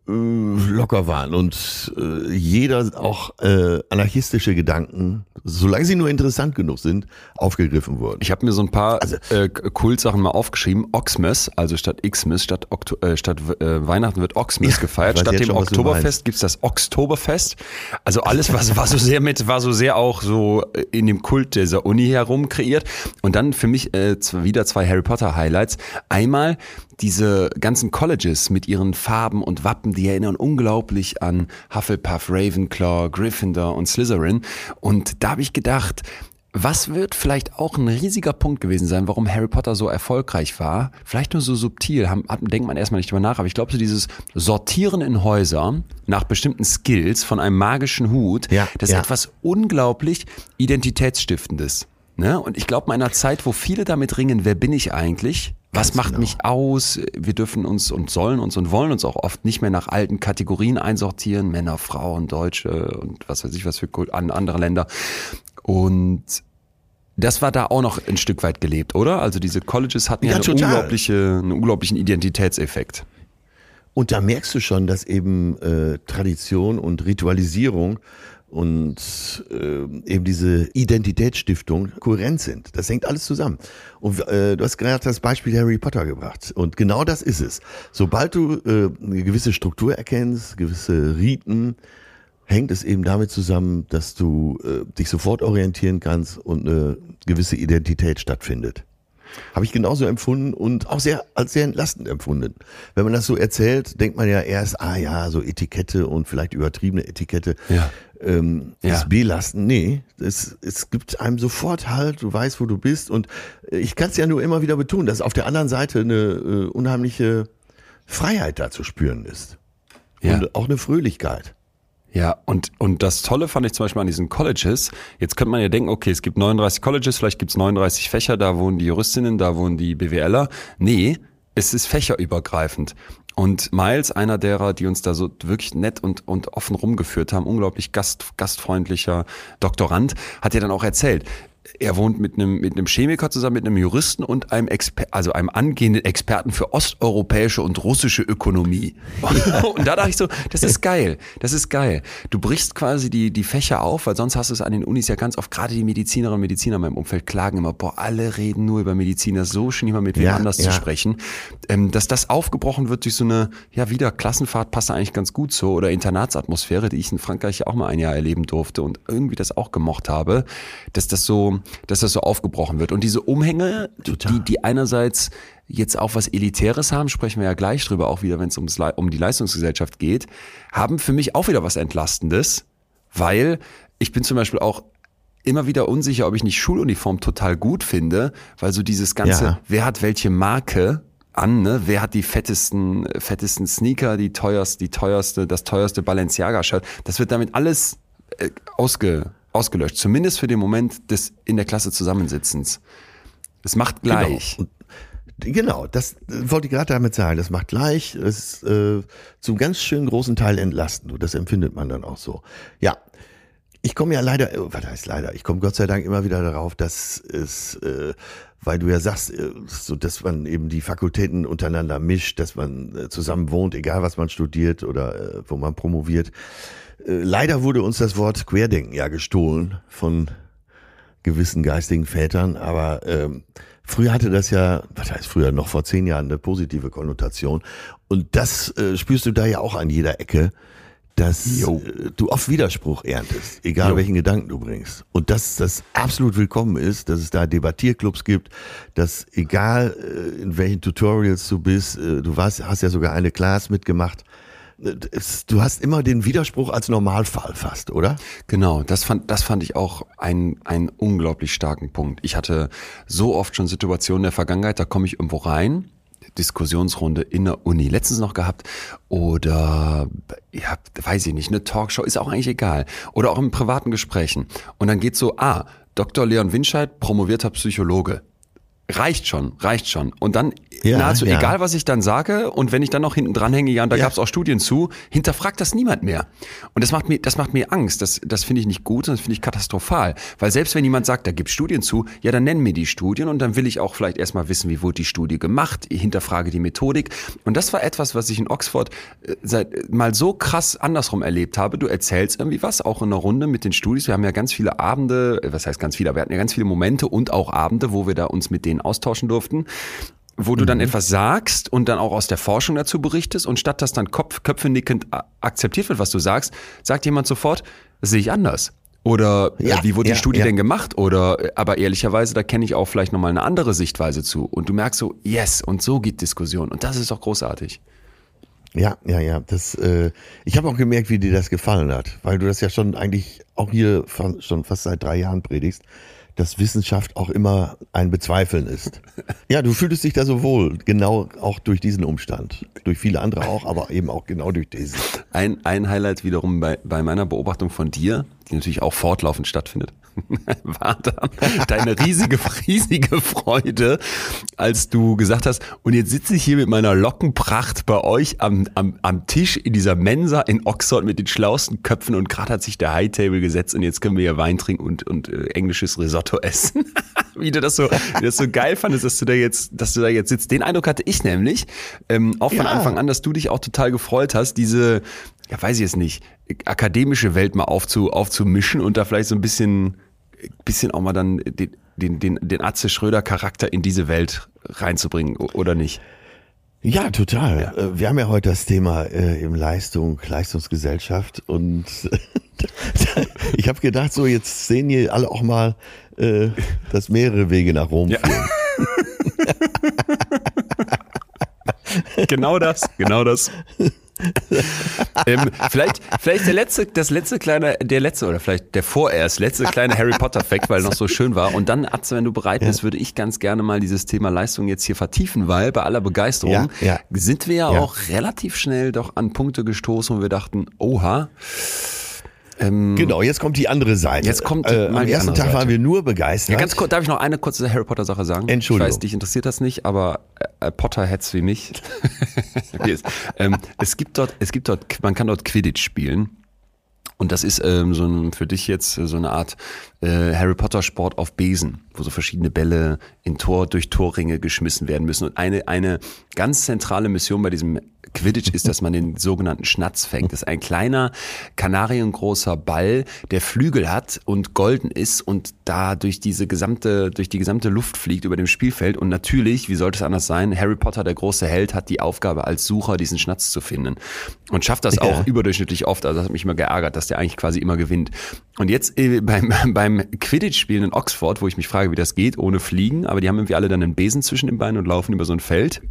äh, locker waren und äh, jeder auch äh, anarchistische Gedanken, solange sie nur interessant genug sind, aufgegriffen wurden.
Ich habe mir so ein paar
Also-
äh, Kultsachen mal aufgeschrieben. Oxmas, also statt Xmas, statt, Okto äh, statt äh, Weihnachten wird Oxmas
Ja,
gefeiert. Statt dem
schon,
Oktoberfest gibt's das Oktoberfest. Also alles, was war so sehr mit, war so sehr auch so äh, in dem Kult dieser Uni herum kreiert. Und dann für mich äh, wieder zwei Harry Potter Highlights. Einmal diese ganzen Colleges mit ihren Farben und Wappen, die erinnern unglaublich an Hufflepuff, Ravenclaw, Gryffindor und Slytherin. Und da habe ich gedacht, was wird vielleicht auch ein riesiger Punkt gewesen sein, warum Harry Potter so erfolgreich war? Vielleicht nur so subtil, haben, denkt man erstmal nicht drüber nach, aber ich glaube, so dieses Sortieren in Häuser nach bestimmten Skills von einem magischen Hut,
Ja,
das ist
ja.
etwas unglaublich Identitätsstiftendes. Ne? Und ich glaube, in einer Zeit, wo viele damit ringen, wer bin ich eigentlich? Was macht
genau.
mich aus? Wir dürfen uns und sollen uns und wollen uns auch oft nicht mehr nach alten Kategorien einsortieren. Männer, Frauen, Deutsche und was weiß ich was für an andere Länder. Und das war da auch noch ein Stück weit gelebt, oder? Also diese Colleges hatten ja,
Ja,
eine
total.
unglaubliche, einen unglaublichen Identitätseffekt.
Und da merkst du schon, dass eben äh, Tradition und Ritualisierung und äh, eben diese Identitätsstiftung kohärent sind. Das hängt alles zusammen. Und äh, du hast gerade das Beispiel Harry Potter gebracht. Und genau das ist es. Sobald du äh, eine gewisse Struktur erkennst, gewisse Riten, hängt es eben damit zusammen, dass du äh, dich sofort orientieren kannst und eine gewisse Identität stattfindet. Habe ich genauso empfunden und auch sehr als sehr entlastend empfunden. Wenn man das so erzählt, denkt man ja erst, ah ja, so Etikette und vielleicht übertriebene Etikette
Ja.
Ähm,
Ja.
ist belastend. Nee, es, es gibt einem sofort halt, du weißt, wo du bist. Und äh, ich kann es ja nur immer wieder betonen, dass auf der anderen Seite eine äh, unheimliche Freiheit da zu spüren ist.
Ja.
Und auch eine Fröhlichkeit.
Ja, und, und das Tolle fand ich zum Beispiel an diesen Colleges. Jetzt könnte man ja denken, okay, es gibt 39 Colleges, vielleicht gibt es 39 Fächer, da wohnen die Juristinnen, da wohnen die BWLer. Nee, es ist fächerübergreifend. Und Miles, einer derer, die uns da so wirklich nett und, und offen rumgeführt haben, unglaublich gast, gastfreundlicher Doktorand, hat ja dann auch erzählt, er wohnt mit einem, mit einem Chemiker zusammen, mit einem Juristen und einem Exper also einem angehenden Experten für osteuropäische und russische Ökonomie. und da dachte ich so, das ist geil, das ist geil. Du brichst quasi die, die Fächer auf, weil sonst hast du es an den Unis ja ganz oft, gerade die Medizinerinnen und Mediziner in meinem Umfeld klagen immer, boah, alle reden nur über Mediziner, so schön mal mit wem
Ja,
anders
ja.
zu sprechen. Ähm, dass das aufgebrochen wird durch so eine, ja wieder, Klassenfahrt passt eigentlich ganz gut so oder Internatsatmosphäre, die ich in Frankreich ja auch mal ein Jahr erleben durfte und irgendwie das auch gemocht habe, dass das so, dass das so aufgebrochen wird. Und diese Umhänge,
Total.
die, die einerseits jetzt auch was Elitäres haben, sprechen wir ja gleich drüber, auch wieder, wenn es ums, um die Leistungsgesellschaft geht, haben für mich auch wieder was Entlastendes, weil ich bin zum Beispiel auch immer wieder unsicher, ob ich nicht Schuluniform total gut finde, weil so dieses ganze,
Ja.
wer hat welche Marke an, ne? Wer hat die fettesten, fettesten Sneaker, die teuerste, die teuerste, das teuerste Balenciaga-Shirt, das wird damit alles äh, ausge, ausgelöscht. Zumindest für den Moment des in der Klasse Zusammensitzens. Es macht gleich.
Genau. Genau, das äh, wollte ich gerade damit sagen. Das macht gleich, es ist äh, zum ganz schön großen Teil entlastend. Und das empfindet man dann auch so. Ja, ich komme ja leider, äh, was heißt leider, ich komme Gott sei Dank immer wieder darauf, dass es, äh, weil du ja sagst, äh, so dass man eben die Fakultäten untereinander mischt, dass man äh, zusammen wohnt, egal was man studiert oder äh, wo man promoviert. Leider wurde uns das Wort Querdenken ja gestohlen von gewissen geistigen Vätern, aber ähm, früher hatte das ja, was heißt früher, noch vor zehn Jahren eine positive Konnotation. Und das äh, spürst du da ja auch an jeder Ecke, dass
Jo.
äh, du oft Widerspruch erntest, egal
Jo.
welchen Gedanken du bringst. Und dass das absolut willkommen ist, dass es da Debattierclubs gibt, dass egal äh, in welchen Tutorials du bist, äh, du warst, hast ja sogar eine Class mitgemacht, du hast immer den Widerspruch als Normalfall fast, oder?
Genau, das fand, das fand ich auch einen, einen unglaublich starken Punkt. Ich hatte so oft schon Situationen in der Vergangenheit, da komme ich irgendwo rein, Diskussionsrunde in der Uni, letztens noch gehabt, oder ja, weiß ich nicht, eine Talkshow, ist auch eigentlich egal. Oder auch in privaten Gesprächen. Und dann geht so, ah, Dr. Leon Winscheid, promovierter Psychologe. Reicht schon, reicht schon. Und dann
Ja,
nahezu
ja.
egal, was ich dann sage, und wenn ich dann noch hinten dran hänge, ja, und da
Ja.
gab es auch Studien zu, hinterfragt das niemand mehr. Und das macht mir, das macht mir Angst. Das, das finde ich nicht gut, das finde ich katastrophal. Weil selbst wenn jemand sagt, da gibt Studien zu, ja, dann nennen mir die Studien und dann will ich auch vielleicht erstmal wissen, wie wurde die Studie gemacht, ich hinterfrage die Methodik. Und das war etwas, was ich in Oxford äh, seit, mal so krass andersrum erlebt habe. Du erzählst irgendwie was, auch in einer Runde mit den Studis. Wir haben ja ganz viele Abende, äh, was heißt ganz viele, aber wir hatten ja ganz viele Momente und auch Abende, wo wir da uns mit denen austauschen durften wo du dann etwas sagst und dann auch aus der Forschung dazu berichtest und statt dass dann Kopf, Köpfe nickend a- akzeptiert wird, was du sagst, sagt jemand sofort, das sehe ich anders. Oder
Ja,
äh, wie wurde
ja,
die Studie
ja.
denn gemacht? Oder äh, aber ehrlicherweise, da kenne ich auch vielleicht nochmal eine andere Sichtweise zu. Und du merkst so, yes, und so geht Diskussion. Und das ist doch großartig.
Ja, ja, ja. Das, äh, ich habe auch gemerkt, wie dir das gefallen hat, weil du das ja schon eigentlich auch hier schon fast seit drei Jahren predigst, dass Wissenschaft auch immer ein Bezweifeln ist. Ja, du fühltest dich da so wohl, genau auch durch diesen Umstand. Durch viele andere auch, aber eben auch genau durch diesen.
ein, ein Highlight wiederum bei, bei meiner Beobachtung von dir, die natürlich auch fortlaufend stattfindet, war dann deine riesige, riesige Freude, als du gesagt hast, und jetzt sitze ich hier mit meiner Lockenpracht bei euch am, am, am Tisch in dieser Mensa in Oxford mit den schlausten Köpfen und gerade hat sich der High Table gesetzt und jetzt können wir hier Wein trinken und, und äh, englisches Risotto essen. wie du das so, wie das so geil fandest, dass du da jetzt, dass du da jetzt sitzt. Den Eindruck hatte ich nämlich, ähm, auch von
Ja.
Anfang an, dass du dich auch total gefreut hast, diese, ja weiß ich jetzt nicht, akademische Welt mal aufzu, aufzumischen und da vielleicht so ein bisschen, bisschen auch mal dann den, den, den, den Atze Schröder Charakter in diese Welt reinzubringen, oder nicht?
Ja, total. Äh, Wir haben ja heute das Thema äh, im Leistung, Leistungsgesellschaft und ich habe gedacht, so jetzt sehen hier alle auch mal, äh, dass mehrere Wege nach Rom
Ja.
führen.
Genau das, genau das. ähm, vielleicht, vielleicht der letzte, das letzte kleine, der letzte oder vielleicht der vorerst letzte kleine Harry Potter Fact, weil noch so schön war. Und dann, Atze, wenn du bereit bist, würde ich ganz gerne mal dieses Thema Leistung jetzt hier vertiefen, weil bei aller Begeisterung
Ja, ja.
sind wir ja,
Ja.
auch relativ schnell doch an Punkte gestoßen, wo wir dachten, oha,
Genau, jetzt kommt die andere Seite.
Jetzt kommt
äh, am ersten Tag waren
Seite.
wir nur begeistert.
Ja, ganz kurz, darf ich noch eine kurze Harry Potter Sache sagen?
Entschuldigung.
Ich weiß, dich interessiert das nicht, aber äh, Potterheads wie mich. Yes. ähm, es gibt dort, es gibt dort, man kann dort Quidditch spielen. Und das ist ähm, so ein, für dich jetzt äh, so eine Art äh, Harry Potter Sport auf Besen, wo so verschiedene Bälle in Tor durch Torringe geschmissen werden müssen. Und eine eine ganz zentrale Mission bei diesem Quidditch ist, dass man den sogenannten Schnatz fängt. Das ist ein kleiner kanariengroßer Ball, der Flügel hat und golden ist und da durch diese gesamte durch die gesamte Luft fliegt über dem Spielfeld. Und natürlich, wie sollte es anders sein? Harry Potter, der große Held, hat die Aufgabe als Sucher diesen Schnatz zu finden und schafft das auch überdurchschnittlich oft. Also das hat mich immer geärgert, dass der eigentlich quasi immer gewinnt. Und jetzt äh, beim, beim Quidditch-Spielen in Oxford, wo ich mich frage, wie das geht, ohne Fliegen, aber die haben irgendwie alle dann einen Besen zwischen den Beinen und laufen über so ein Feld.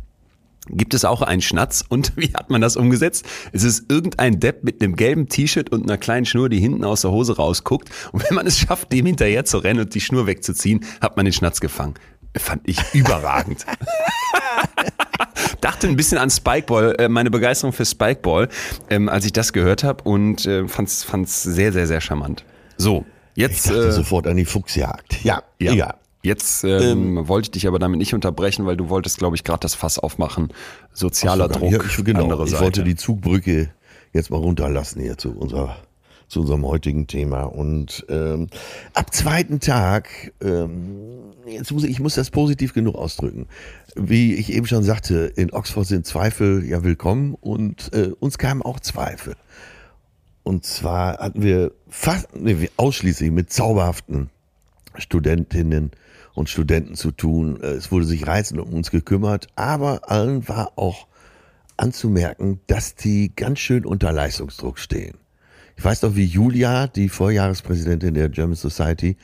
Gibt es auch einen Schnatz und wie hat man das umgesetzt? Es ist irgendein Depp mit einem gelben T-Shirt und einer kleinen Schnur, die hinten aus der Hose rausguckt. Und wenn man es schafft, dem hinterher zu rennen und die Schnur wegzuziehen, hat man den Schnatz gefangen. Fand ich überragend. Dachte ein bisschen an Spikeball, äh, meine Begeisterung für Spikeball, ähm, als ich das gehört habe und äh, fand's, fand's sehr, sehr, sehr charmant. So,
ich
jetzt.
dachte
äh,
sofort an die Fuchsjagd. Ja,
ja.
egal.
Jetzt ähm, wollte ich dich aber damit nicht unterbrechen, weil du wolltest, glaube ich, gerade das Fass aufmachen. Sozialer Druck,
Ja, ich, genau,
andere
ich
Seite.
wollte die Zugbrücke jetzt mal runterlassen hier zu unserer zu unserem heutigen Thema. Und ähm, ab zweiten Tag, ähm, jetzt muss ich, ich muss das positiv genug ausdrücken. Wie ich eben schon sagte, in Oxford sind Zweifel ja willkommen und äh, uns kamen auch Zweifel. Und zwar hatten wir fast nee, wir- ausschließlich mit zauberhaften Studentinnen und Studenten zu tun. Äh, Es wurde sich reizend um uns gekümmert, aber allen war auch anzumerken, dass die ganz schön unter Leistungsdruck stehen. Ich weiß noch, wie Julia, die Vorjahrespräsidentin der German Society,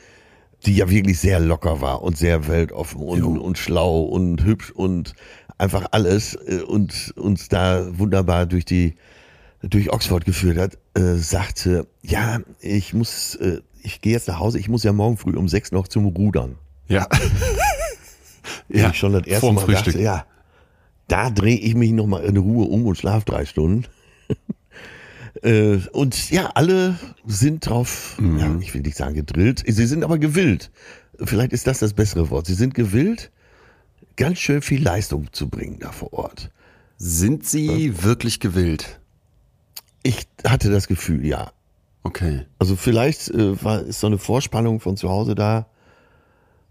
die ja wirklich sehr locker war und sehr weltoffen und, und schlau und hübsch und einfach alles äh, und uns da wunderbar durch die durch Oxford geführt hat, äh, sagte, ja, ich muss, äh, ich gehe jetzt nach Hause, ich muss ja morgen früh um sechs noch zum Rudern.
Ja.
Ja, ich schon das erste
vorm
Mal
Frühstück.
dachte, ja, da drehe ich mich noch mal in Ruhe um und schlaf drei Stunden. äh, und ja, alle sind drauf,
Mhm.
ja, ich will nicht sagen gedrillt, sie sind aber gewillt. Vielleicht ist das das bessere Wort. Sie sind gewillt, ganz schön viel Leistung zu bringen da vor Ort.
Sind sie wirklich gewillt?
Ich hatte das Gefühl, ja.
Okay.
Also vielleicht äh, war, ist so eine Vorspannung von zu Hause da,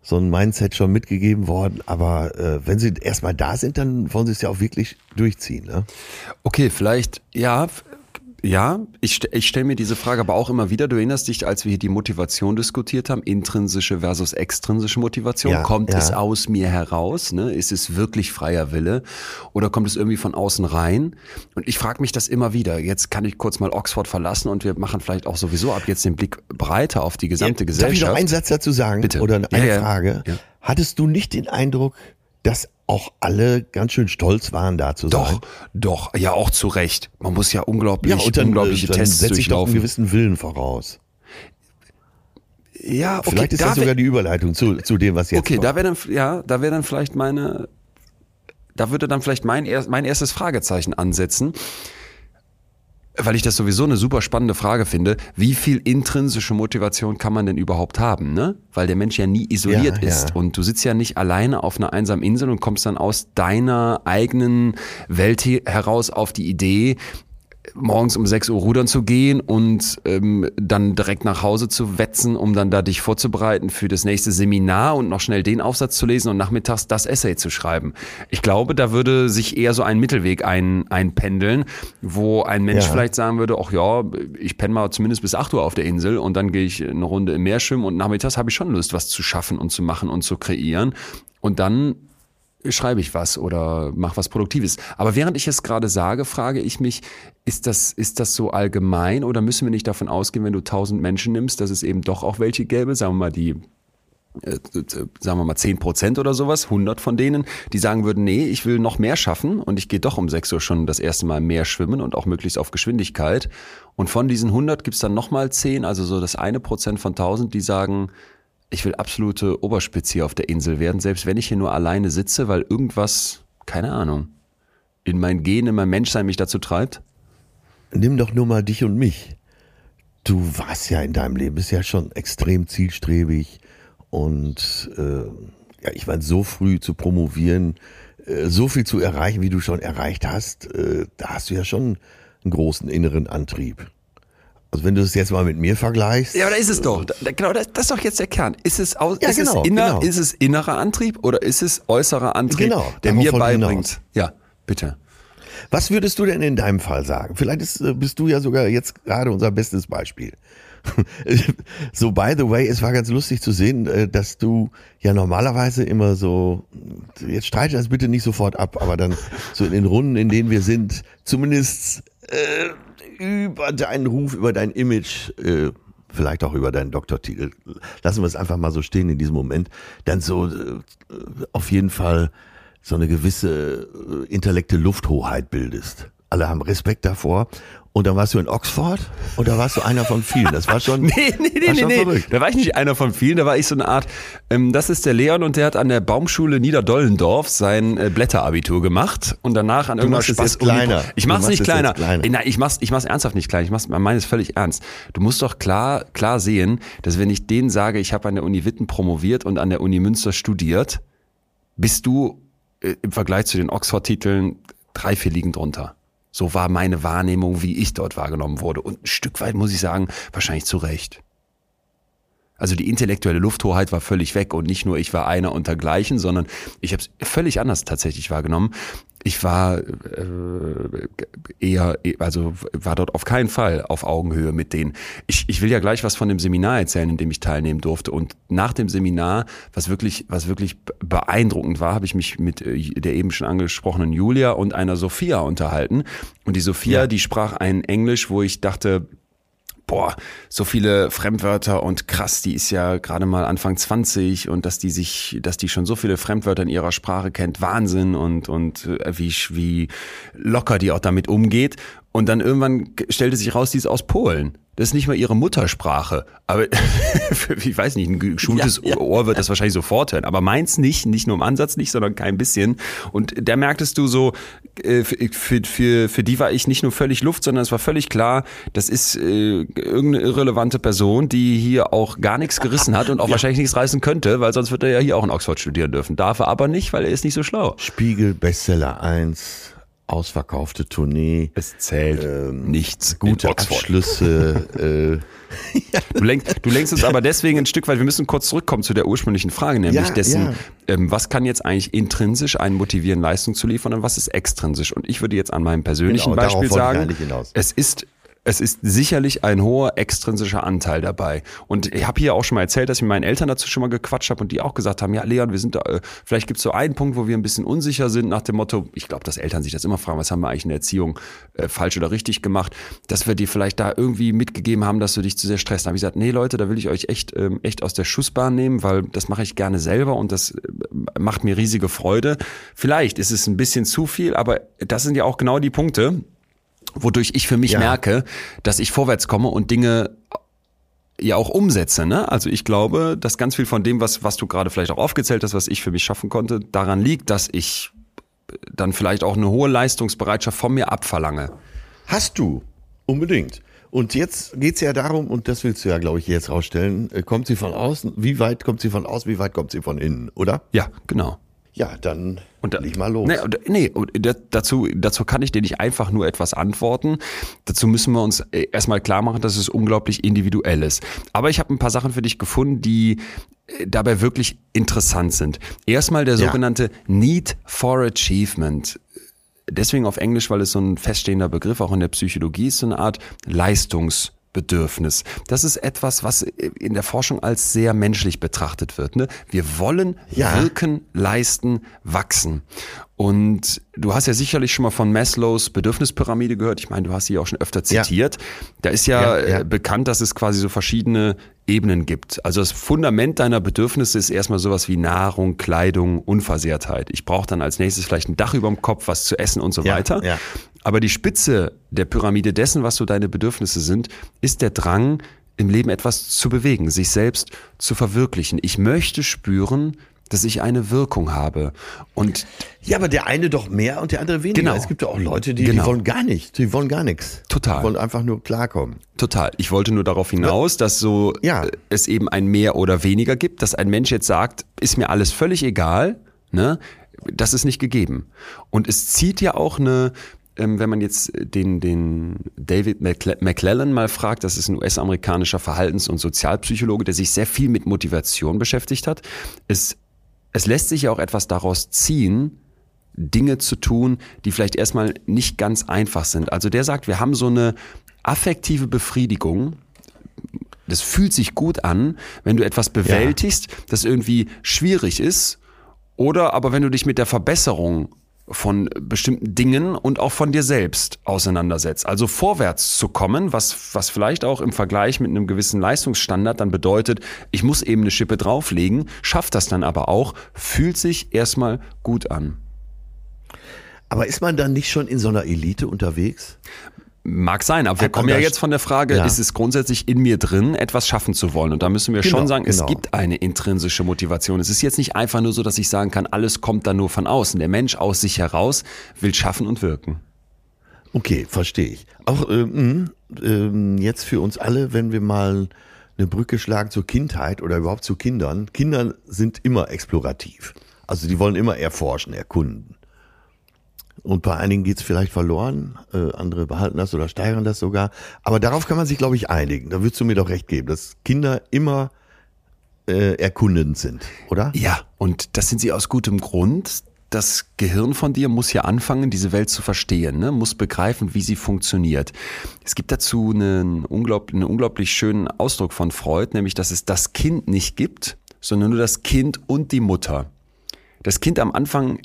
so ein Mindset schon mitgegeben worden, aber äh, wenn sie erstmal da sind, dann wollen sie es ja auch wirklich durchziehen. Ne?
Okay, vielleicht, ja, ja, ich, ich stelle mir diese Frage aber auch immer wieder. Du erinnerst dich, als wir hier die Motivation diskutiert haben, intrinsische versus extrinsische Motivation.
Ja,
kommt
ja.
es aus mir heraus? Ne? Ist es wirklich freier Wille? Oder kommt es irgendwie von außen rein? Und ich frage mich das immer wieder. Jetzt kann ich kurz mal Oxford verlassen und wir machen vielleicht auch sowieso ab jetzt den Blick breiter auf die gesamte
Darf ich noch
Gesellschaft.
einen Satz dazu sagen?
Bitte.
Oder eine
Ja, ja.
Frage?
Ja.
Hattest du nicht den Eindruck, dass auch alle ganz schön stolz waren, da zu
Doch,
sein?
doch, ja auch zu Recht. Man muss ja unglaublich,
Ja, und dann,
unglaubliche
äh, dann
Tests
setze ich doch einen gewissen Willen voraus.
Ja, okay,
Vielleicht ist
da
das sogar die Überleitung zu, zu dem, was jetzt
Okay,
kommt.
da wäre dann, ja, da wäre dann vielleicht meine, da würde dann vielleicht mein, mein erstes Fragezeichen ansetzen. Weil ich das sowieso eine super spannende Frage finde, wie viel intrinsische Motivation kann man denn überhaupt haben, ne? Weil der Mensch ja nie isoliert
Ja,
ist
ja.
und du sitzt ja nicht alleine auf einer einsamen Insel und kommst dann aus deiner eigenen Welt he- heraus auf die Idee, morgens um 6 Uhr rudern zu gehen und ähm, dann direkt nach Hause zu wetzen, um dann da dich vorzubereiten für das nächste Seminar und noch schnell den Aufsatz zu lesen und nachmittags das Essay zu schreiben. Ich glaube, da würde sich eher so ein Mittelweg ein, einpendeln, wo ein Mensch
Ja.
vielleicht sagen würde, ach ja, ich penne mal zumindest bis 8 Uhr auf der Insel und dann gehe ich eine Runde im Meer schwimmen und nachmittags habe ich schon Lust, was zu schaffen und zu machen und zu kreieren. Und dann schreibe ich was oder mache was Produktives. Aber während ich es gerade sage, frage ich mich, ist das, ist das so allgemein oder müssen wir nicht davon ausgehen, wenn du tausend Menschen nimmst, dass es eben doch auch welche gäbe, sagen wir mal die äh, sagen wir mal 10 Prozent oder sowas, 100 von denen, die sagen würden, nee, ich will noch mehr schaffen und ich gehe doch um 6 Uhr schon das erste Mal mehr schwimmen und auch möglichst auf Geschwindigkeit. Und von diesen 100 gibt's dann nochmal 10, also so das eine Prozent von 1000, die sagen, ich will absolute Oberspitze hier auf der Insel werden, selbst wenn ich hier nur alleine sitze, weil irgendwas, keine Ahnung, in mein Gen, in mein Menschsein mich dazu treibt.
Nimm doch nur mal dich und mich. Du warst ja in deinem Leben, bist ja schon extrem zielstrebig und äh, ja, ich meine, so früh zu promovieren, äh, so viel zu erreichen, wie du schon erreicht hast, äh, da hast du ja schon einen großen inneren Antrieb. Also wenn du es jetzt mal mit mir vergleichst,
Ja, aber da ist es doch. Da, genau, das, das ist doch jetzt der Kern. Ist es, aus,
Ja,
ist,
genau,
es inner,
genau.
ist es innerer Antrieb oder ist es äußerer Antrieb,
Genau,
der mir beibringt? Ja, bitte.
Was würdest du denn in deinem Fall sagen? Vielleicht ist, äh, bist du ja sogar jetzt gerade unser bestes Beispiel. so, by the way, es war ganz lustig zu sehen, äh, dass du ja normalerweise immer so, jetzt streite das bitte nicht sofort ab, aber dann so in den Runden, in denen wir sind, zumindest äh, über deinen Ruf, über dein Image, äh, vielleicht auch über deinen Doktortitel, lassen wir es einfach mal so stehen in diesem Moment, dann so äh, auf jeden Fall so eine gewisse äh, intellekte Lufthoheit bildest. Alle haben Respekt davor. Und dann warst du in Oxford und da warst du einer von vielen. Das war schon,
Nee, nee, nee, nee, nee.
verrückt.
Da war ich nicht einer von vielen, da war ich so eine Art, ähm, das ist der Leon und der hat an der Baumschule Niederdollendorf sein äh, Blätterabitur gemacht und danach an irgendeiner
machst es jetzt kleiner.
Ich
Du
mach's nicht kleiner. Nein, ich mach's, ich mach's ernsthaft nicht klein. Ich mach's, meine es völlig ernst. Du musst doch klar, klar sehen, dass wenn ich denen sage, ich habe an der Uni Witten promoviert und an der Uni Münster studiert, bist du äh, im Vergleich zu den Oxford-Titeln drei, vier liegen drunter. So war meine Wahrnehmung, wie ich dort wahrgenommen wurde. Und ein Stück weit muss ich sagen, wahrscheinlich zu Recht. Also die intellektuelle Lufthoheit war völlig weg und nicht nur ich war einer untergleichen, sondern ich habe es völlig anders tatsächlich wahrgenommen. Ich war äh, eher, also war dort auf keinen Fall auf Augenhöhe mit denen. Ich, ich will ja gleich was von dem Seminar erzählen, in dem ich teilnehmen durfte. Und nach dem Seminar, was wirklich, was wirklich beeindruckend war, habe ich mich mit äh, der eben schon angesprochenen Julia und einer Sophia unterhalten. Und die Sophia,
Ja.
die sprach ein Englisch, wo ich dachte, boah, so viele Fremdwörter und krass, die ist ja gerade mal Anfang 20 und dass die sich, dass die schon so viele Fremdwörter in ihrer Sprache kennt, Wahnsinn und, und äh, wie, wie locker die auch damit umgeht. Und dann irgendwann stellte sich raus, die ist aus Polen. Das ist nicht mal ihre Muttersprache. Aber ich weiß nicht, ein geschultes
Ja, ja.
Ohr wird das wahrscheinlich sofort hören. Aber meins nicht, nicht nur im Ansatz nicht, sondern kein bisschen. Und da merktest du so, äh, für, für, für die war ich nicht nur völlig Luft, sondern es war völlig klar, das ist äh, irgendeine irrelevante Person, die hier auch gar nichts gerissen hat und auch wahrscheinlich nichts reißen könnte, weil sonst wird er ja hier auch in Oxford studieren dürfen. Darf er aber nicht, weil er ist nicht so schlau.
Spiegel, Bestseller 1, ausverkaufte Tournee,
Es zählt nichts.
gute. Abschlüsse. äh,
Du lenkst, du lenkst uns aber deswegen ein Stück weit, wir müssen kurz zurückkommen zu der ursprünglichen Frage, nämlich
Ja,
dessen,
ja.
ähm, was kann jetzt eigentlich intrinsisch einen motivieren, Leistung zu liefern und was ist extrinsisch? Und ich würde jetzt an meinem persönlichen
Genau,
Beispiel sagen, es ist es ist sicherlich ein hoher extrinsischer Anteil dabei. Und ich habe hier auch schon mal erzählt, dass ich mit meinen Eltern dazu schon mal gequatscht habe und die auch gesagt haben, ja Leon, wir sind da, äh, vielleicht gibt es so einen Punkt, wo wir ein bisschen unsicher sind nach dem Motto, ich glaube, dass Eltern sich das immer fragen, was haben wir eigentlich in der Erziehung äh, falsch oder richtig gemacht, dass wir dir vielleicht da irgendwie mitgegeben haben, dass du dich zu sehr stresst. Da habe ich gesagt, nee Leute, da will ich euch echt, ähm, echt aus der Schussbahn nehmen, weil das mache ich gerne selber und das äh, macht mir riesige Freude. Vielleicht ist es ein bisschen zu viel, aber das sind ja auch genau die Punkte, wodurch ich für mich
Ja.
merke, dass ich vorwärts komme und Dinge ja auch umsetze. Ne? Also ich glaube, dass ganz viel von dem, was, was du gerade vielleicht auch aufgezählt hast, was ich für mich schaffen konnte, daran liegt, dass ich dann vielleicht auch eine hohe Leistungsbereitschaft von mir abverlange.
Hast du, Unbedingt. Und jetzt geht's ja darum, und das willst du ja, glaube ich, jetzt rausstellen, äh, kommt sie von außen, wie weit kommt sie von außen, wie weit kommt sie von innen, oder?
Ja, genau.
Ja, dann
Und da,
leg mal los.
Nee, nee dazu, dazu kann ich dir nicht einfach nur etwas antworten. Dazu müssen wir uns äh, erstmal klar machen, dass es unglaublich individuell ist. Aber ich habe ein paar Sachen für dich gefunden, die äh, dabei wirklich interessant sind. Erstmal der
Ja.
sogenannte Need for Achievement. Deswegen auf Englisch, weil es so ein feststehender Begriff auch in der Psychologie ist, so eine Art Leistungsbedürfnis. Das ist etwas, was in der Forschung als sehr menschlich betrachtet wird. Ne? Wir wollen
Ja.
wirken, leisten, wachsen. Und du hast ja sicherlich schon mal von Maslows Bedürfnispyramide gehört. Ich meine, du hast sie auch schon öfter
Ja.
zitiert. Da ist ja,
Ja, ja.
äh, bekannt, dass es quasi so verschiedene Ebenen gibt. Also das Fundament deiner Bedürfnisse ist erstmal sowas wie Nahrung, Kleidung, Unversehrtheit. Ich brauche dann als nächstes vielleicht ein Dach über dem Kopf, was zu essen und so
Ja,
weiter.
ja.
Aber die Spitze der Pyramide dessen, was so deine Bedürfnisse sind, ist der Drang, im Leben etwas zu bewegen, sich selbst zu verwirklichen. Ich möchte spüren, dass ich eine Wirkung habe. Und
Ja, aber der eine doch mehr und der andere weniger.
Genau.
Es gibt ja auch Leute, die,
Genau.
die wollen gar nicht, die wollen gar nichts.
Total.
Die wollen einfach nur klarkommen.
Total. Ich wollte nur darauf hinaus, dass so
Ja.
äh, es eben ein mehr oder weniger gibt, dass ein Mensch jetzt sagt, ist mir alles völlig egal, ne? Das ist nicht gegeben. Und es zieht ja auch eine, ähm, wenn man jetzt den, den David McCle- McClellan mal fragt, das ist ein US-amerikanischer Verhaltens- und Sozialpsychologe, der sich sehr viel mit Motivation beschäftigt hat. Es, es lässt sich ja auch etwas daraus ziehen, Dinge zu tun, die vielleicht erstmal nicht ganz einfach sind. Also der sagt, wir haben so eine affektive Befriedigung. Das fühlt sich gut an, wenn du etwas bewältigst, das irgendwie schwierig ist. Oder aber wenn du dich mit der Verbesserung von bestimmten Dingen und auch von dir selbst auseinandersetzt. Also vorwärts zu kommen, was, was vielleicht auch im Vergleich mit einem gewissen Leistungsstandard dann bedeutet, ich muss eben eine Schippe drauflegen, schafft das dann aber auch, fühlt sich erstmal gut an.
Aber ist man dann nicht schon in so einer Elite unterwegs?
Mag sein, aber wir kommen ja jetzt von der Frage,
Ja.
ist es grundsätzlich in mir drin, etwas schaffen zu wollen? Und da müssen wir
Genau,
schon sagen, es
genau.
gibt eine intrinsische Motivation. Es ist jetzt nicht einfach nur so, dass ich sagen kann, alles kommt da nur von außen. Der Mensch aus sich heraus will schaffen und wirken.
Okay, verstehe ich. Auch ähm, ähm, jetzt für uns alle, wenn wir mal eine Brücke schlagen zur Kindheit oder überhaupt zu Kindern. Kinder sind immer explorativ. Also die wollen immer erforschen, erkunden. Und bei einigen geht's vielleicht verloren, äh, andere behalten das oder steigern das sogar. Aber darauf kann man sich, glaube ich, einigen. Da würdest du mir doch recht geben, dass Kinder immer äh, erkundend sind, oder?
Ja, und das sind sie aus gutem Grund. Das Gehirn von dir muss ja anfangen, diese Welt zu verstehen, ne? muss begreifen, wie sie funktioniert. Es gibt dazu einen, unglaublich, einen unglaublich schönen Ausdruck von Freud, nämlich, dass es das Kind nicht gibt, sondern nur das Kind und die Mutter. Das Kind am Anfang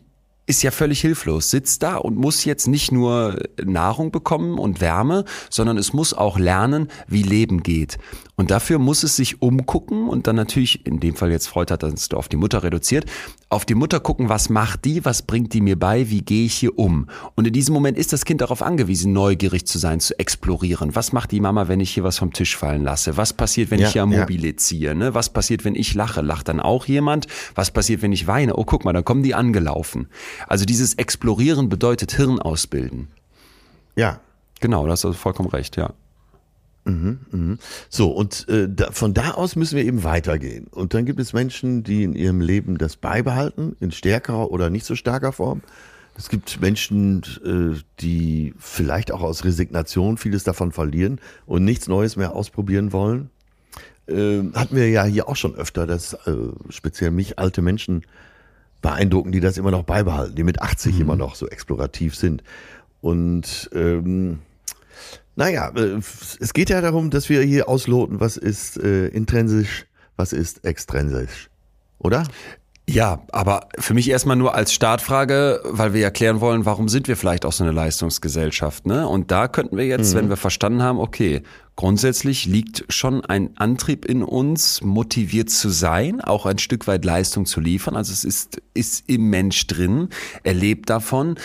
ist ja völlig hilflos, sitzt da und muss jetzt nicht nur Nahrung bekommen und Wärme, sondern es muss auch lernen, wie Leben geht. Und dafür muss es sich umgucken und dann natürlich, in dem Fall jetzt Freud hat das auf die Mutter reduziert, auf die Mutter gucken, was macht die, was bringt die mir bei, wie gehe ich hier um. Und in diesem Moment ist das Kind darauf angewiesen, neugierig zu sein, zu explorieren. Was macht die Mama, wenn ich hier was vom Tisch fallen lasse? Was passiert, wenn
Ja,
ich hier am
ja.
Mobile ziehe? Ne? Was passiert, wenn ich lache? Lacht dann auch jemand? Was passiert, wenn ich weine? Oh, guck mal, dann kommen die angelaufen. Also dieses Explorieren bedeutet Hirn ausbilden.
Ja.
Genau, da hast du vollkommen recht, ja.
So, und äh, da, von da aus müssen wir eben weitergehen. Und dann gibt es Menschen, die in ihrem Leben das beibehalten, in stärkerer oder nicht so starker Form. Es gibt Menschen, äh, die vielleicht auch aus Resignation vieles davon verlieren und nichts Neues mehr ausprobieren wollen. Äh, hatten wir ja hier auch schon öfter, dass äh, speziell mich alte Menschen beeindrucken, die das immer noch beibehalten, die mit 80 immer noch so explorativ sind. Und ähm, naja, äh, es geht ja darum, dass wir hier ausloten, was ist äh, intrinsisch, was ist extrinsisch. Oder?
Ja, aber für mich erstmal nur als Startfrage, weil wir erklären wollen, warum sind wir vielleicht auch so eine Leistungsgesellschaft, ne? Und da könnten wir jetzt, wenn wir verstanden haben, okay, grundsätzlich liegt schon ein Antrieb in uns, motiviert zu sein, auch ein Stück weit Leistung zu liefern. Also es ist, ist im Mensch drin, er lebt davon.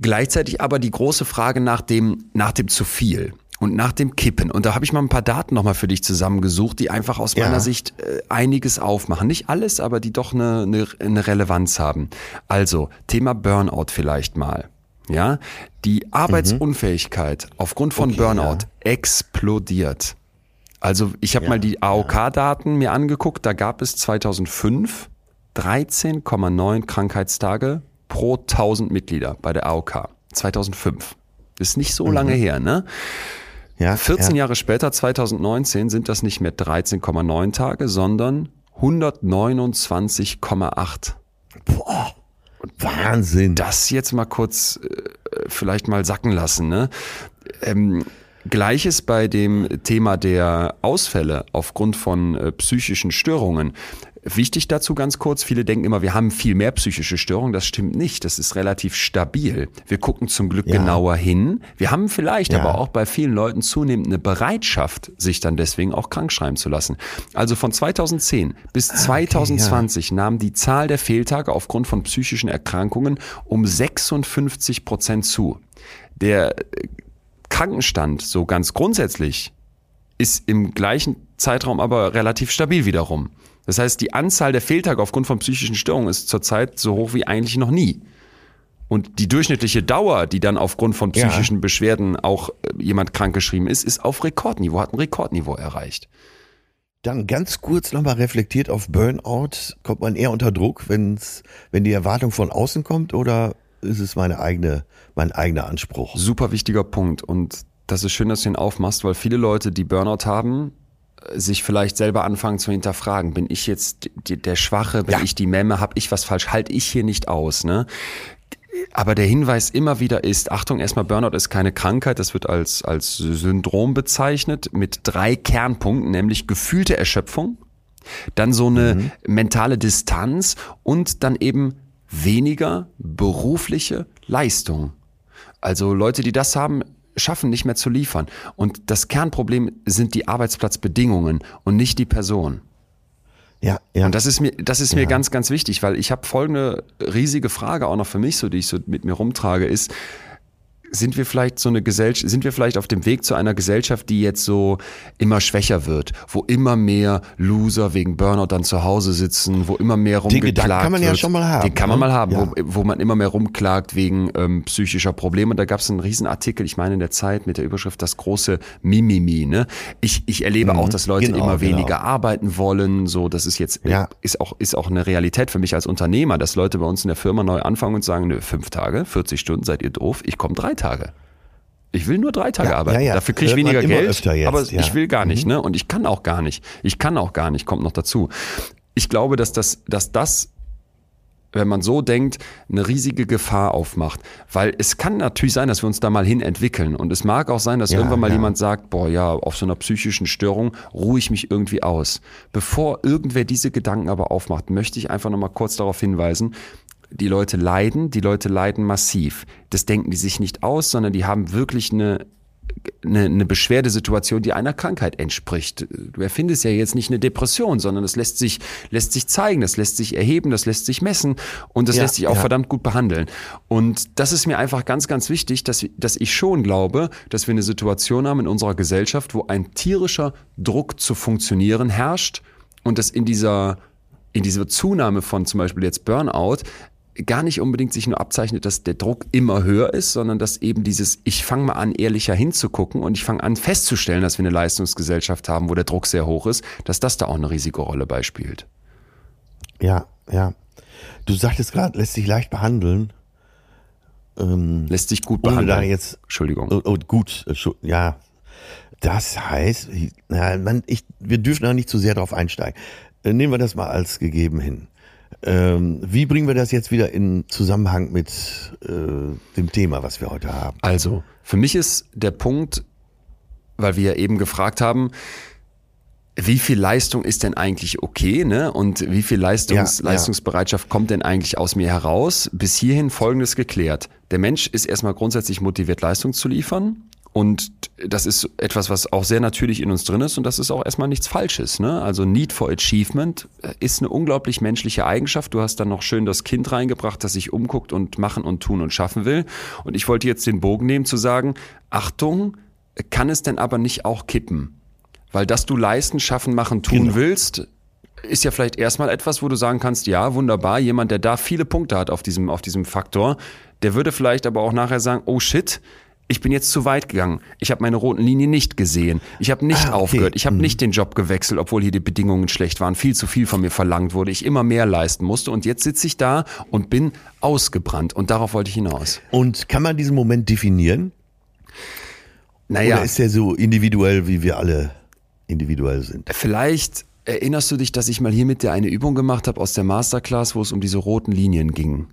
Gleichzeitig aber die große Frage nach dem, nach dem zu viel und nach dem Kippen. Und da habe ich mal ein paar Daten nochmal für dich zusammengesucht, die einfach aus
Ja.
meiner Sicht äh, einiges aufmachen. Nicht alles, aber die doch eine, eine, eine Relevanz haben. Also, Thema Burnout vielleicht mal. ja, die Arbeitsunfähigkeit aufgrund von
Okay,
Burnout
ja.
explodiert. Also ich habe
Ja,
mal die AOK-Daten mir angeguckt, da gab es 2005 13,9 Krankheitstage pro 1000 Mitglieder bei der AOK. 2005. Ist nicht so lange her, ne?
Ja,
14
ja.
Jahre später, 2019, sind das nicht mehr 13,9 Tage, sondern 129,8.
Wahnsinn.
Das jetzt mal kurz äh, vielleicht mal sacken lassen. Ne? Ähm, Gleiches bei dem Thema der Ausfälle aufgrund von äh, psychischen Störungen. Wichtig dazu ganz kurz, viele denken immer, wir haben viel mehr psychische Störungen. Das stimmt nicht. Das ist relativ stabil. Wir gucken zum Glück
Ja.
genauer hin. Wir haben vielleicht
Ja.
aber auch bei vielen Leuten zunehmend eine Bereitschaft, sich dann deswegen auch krank schreiben zu lassen. Also von 2010 bis
Ah,
2020 nahm die Zahl der Fehltage aufgrund von psychischen Erkrankungen um 56 Prozent zu. Der äh, Krankenstand, so ganz grundsätzlich, ist im gleichen Zeitraum aber relativ stabil wiederum. Das heißt, die Anzahl der Fehltage aufgrund von psychischen Störungen ist zurzeit so hoch wie eigentlich noch nie. Und die durchschnittliche Dauer, die dann aufgrund von
Ja.
psychischen Beschwerden auch äh, jemand krankgeschrieben ist, ist auf Rekordniveau, hat ein Rekordniveau erreicht.
Dann ganz kurz nochmal reflektiert auf Burnout. Kommt man eher unter Druck, wenn's, wenn die Erwartung von außen kommt oder ist es meine eigene, mein eigener Anspruch?
Super wichtiger Punkt. Und das ist schön, dass du ihn aufmachst, weil viele Leute, die Burnout haben, sich vielleicht selber anfangen zu hinterfragen. Bin ich jetzt der Schwache? Bin
Ja.
ich die Memme? Hab ich was falsch? Halte ich hier nicht aus? Ne? Aber der Hinweis immer wieder ist, Achtung, erstmal Burnout ist keine Krankheit, das wird als, als Syndrom bezeichnet mit drei Kernpunkten, nämlich gefühlte Erschöpfung, dann so eine mentale Distanz und dann eben weniger berufliche Leistung. Also Leute, die das haben, schaffen nicht mehr zu liefern. Und das Kernproblem sind die Arbeitsplatzbedingungen und nicht die Person.
Ja, ja.
Und das ist mir, das ist mir ganz, ganz wichtig, weil ich habe folgende riesige Frage auch noch für mich, so die ich so mit mir rumtrage, ist, sind wir vielleicht so eine Gesellschaft, sind wir vielleicht auf dem Weg zu einer Gesellschaft, die jetzt so immer schwächer wird, wo immer mehr Loser wegen Burnout dann zu Hause sitzen, wo immer mehr
Den
rumgeklagt
Gedanken kann man ja
wird.
schon mal haben,
Den kann man
ne?
mal haben,
Ja.
wo, wo man immer mehr rumklagt wegen ähm, psychischer Probleme. Und da gab es einen Riesenartikel, ich meine in der Zeit mit der Überschrift das große Mimimi. Ne? Ich, ich erlebe auch, dass Leute
Genau,
immer
genau.
weniger arbeiten wollen. So, das ist jetzt
Ja.
ist auch ist auch eine Realität für mich als Unternehmer, dass Leute bei uns in der Firma neu anfangen und sagen, nö, fünf Tage, 40 Stunden, seid ihr doof? Ich komme drei Tage. Ich will nur drei Tage
Ja,
arbeiten.
ja, ja.
Dafür kriege ich weniger Geld,
jetzt,
aber.
Mhm.
ich will gar nicht, ne? Und ich kann auch gar nicht. Ich kann auch gar nicht, kommt noch dazu. Ich glaube, dass das, dass das wenn man so denkt, eine riesige Gefahr aufmacht. Weil es kann natürlich sein, dass wir uns da mal hin entwickeln. Und es mag auch sein, dass
Ja,
irgendwann mal
ja.
jemand sagt, boah, ja, auf so einer psychischen Störung ruhe ich mich irgendwie aus. Bevor irgendwer diese Gedanken aber aufmacht, möchte ich einfach nochmal kurz darauf hinweisen, die Leute leiden, die Leute leiden massiv. Das denken die sich nicht aus, sondern die haben wirklich eine eine, eine Beschwerdesituation, die einer Krankheit entspricht. Du erfindest ja jetzt nicht eine Depression, sondern es lässt sich, lässt sich zeigen, das lässt sich erheben, das lässt sich messen und das
Ja,
lässt sich auch
ja.
verdammt gut behandeln. Und das ist mir einfach ganz, ganz wichtig, dass, dass ich schon glaube, dass wir eine Situation haben in unserer Gesellschaft, wo ein tierischer Druck zu funktionieren herrscht und dass in dieser, in dieser Zunahme von zum Beispiel jetzt Burnout gar nicht unbedingt sich nur abzeichnet, dass der Druck immer höher ist, sondern dass eben dieses, ich fange mal an, ehrlicher hinzugucken und ich fange an festzustellen, dass wir eine Leistungsgesellschaft haben, wo der Druck sehr hoch ist, dass das da auch eine Risikorolle beispielt.
Ja, ja. Du sagtest gerade, lässt sich leicht behandeln. Ähm,
Lässt sich gut
ohne da
behandeln.
jetzt.
Entschuldigung.
Oh, oh, gut, äh, ja. Das heißt, na, man, ich, wir dürfen da nicht zu sehr drauf einsteigen. Äh, Nehmen wir das mal als gegeben hin. Ähm, wie bringen wir das jetzt wieder in Zusammenhang mit äh, dem Thema, was wir heute haben?
Also, für mich ist der Punkt, weil wir ja eben gefragt haben, wie viel Leistung ist denn eigentlich okay, ne? Und wie viel Leistungs
Ja, ja.
Leistungsbereitschaft kommt denn eigentlich aus mir heraus? Bis hierhin Folgendes geklärt. Der Mensch ist erstmal grundsätzlich motiviert, Leistung zu liefern. Und das ist etwas, was auch sehr natürlich in uns drin ist und das ist auch erstmal nichts Falsches. Ne? Also Need for Achievement äh, ist eine unglaublich menschliche Eigenschaft. Du hast dann noch schön das Kind reingebracht, das sich umguckt und machen und tun und schaffen will. Und ich wollte jetzt den Bogen nehmen zu sagen, Achtung, kann es denn aber nicht auch kippen? Weil dass du leisten, schaffen, machen, tun
Genau.
willst, ist ja vielleicht erstmal etwas, wo du sagen kannst, ja, wunderbar, jemand, der da viele Punkte hat auf diesem, auf diesem Faktor, der würde vielleicht aber auch nachher sagen, oh shit, ich bin jetzt zu weit gegangen. Ich habe meine roten Linien nicht gesehen. Ich habe nicht
Ah, okay.
aufgehört. Ich habe nicht den Job gewechselt, obwohl hier die Bedingungen schlecht waren. Viel zu viel von mir verlangt wurde. Ich immer mehr leisten musste. Und jetzt sitze ich da und bin ausgebrannt. Und darauf wollte ich hinaus.
Und kann man diesen Moment definieren?
Naja,
Oder ist der so individuell, wie wir alle individuell sind?
vielleicht erinnerst du dich, dass ich mal hier mit dir eine Übung gemacht habe aus der Masterclass, wo es um diese roten Linien ging.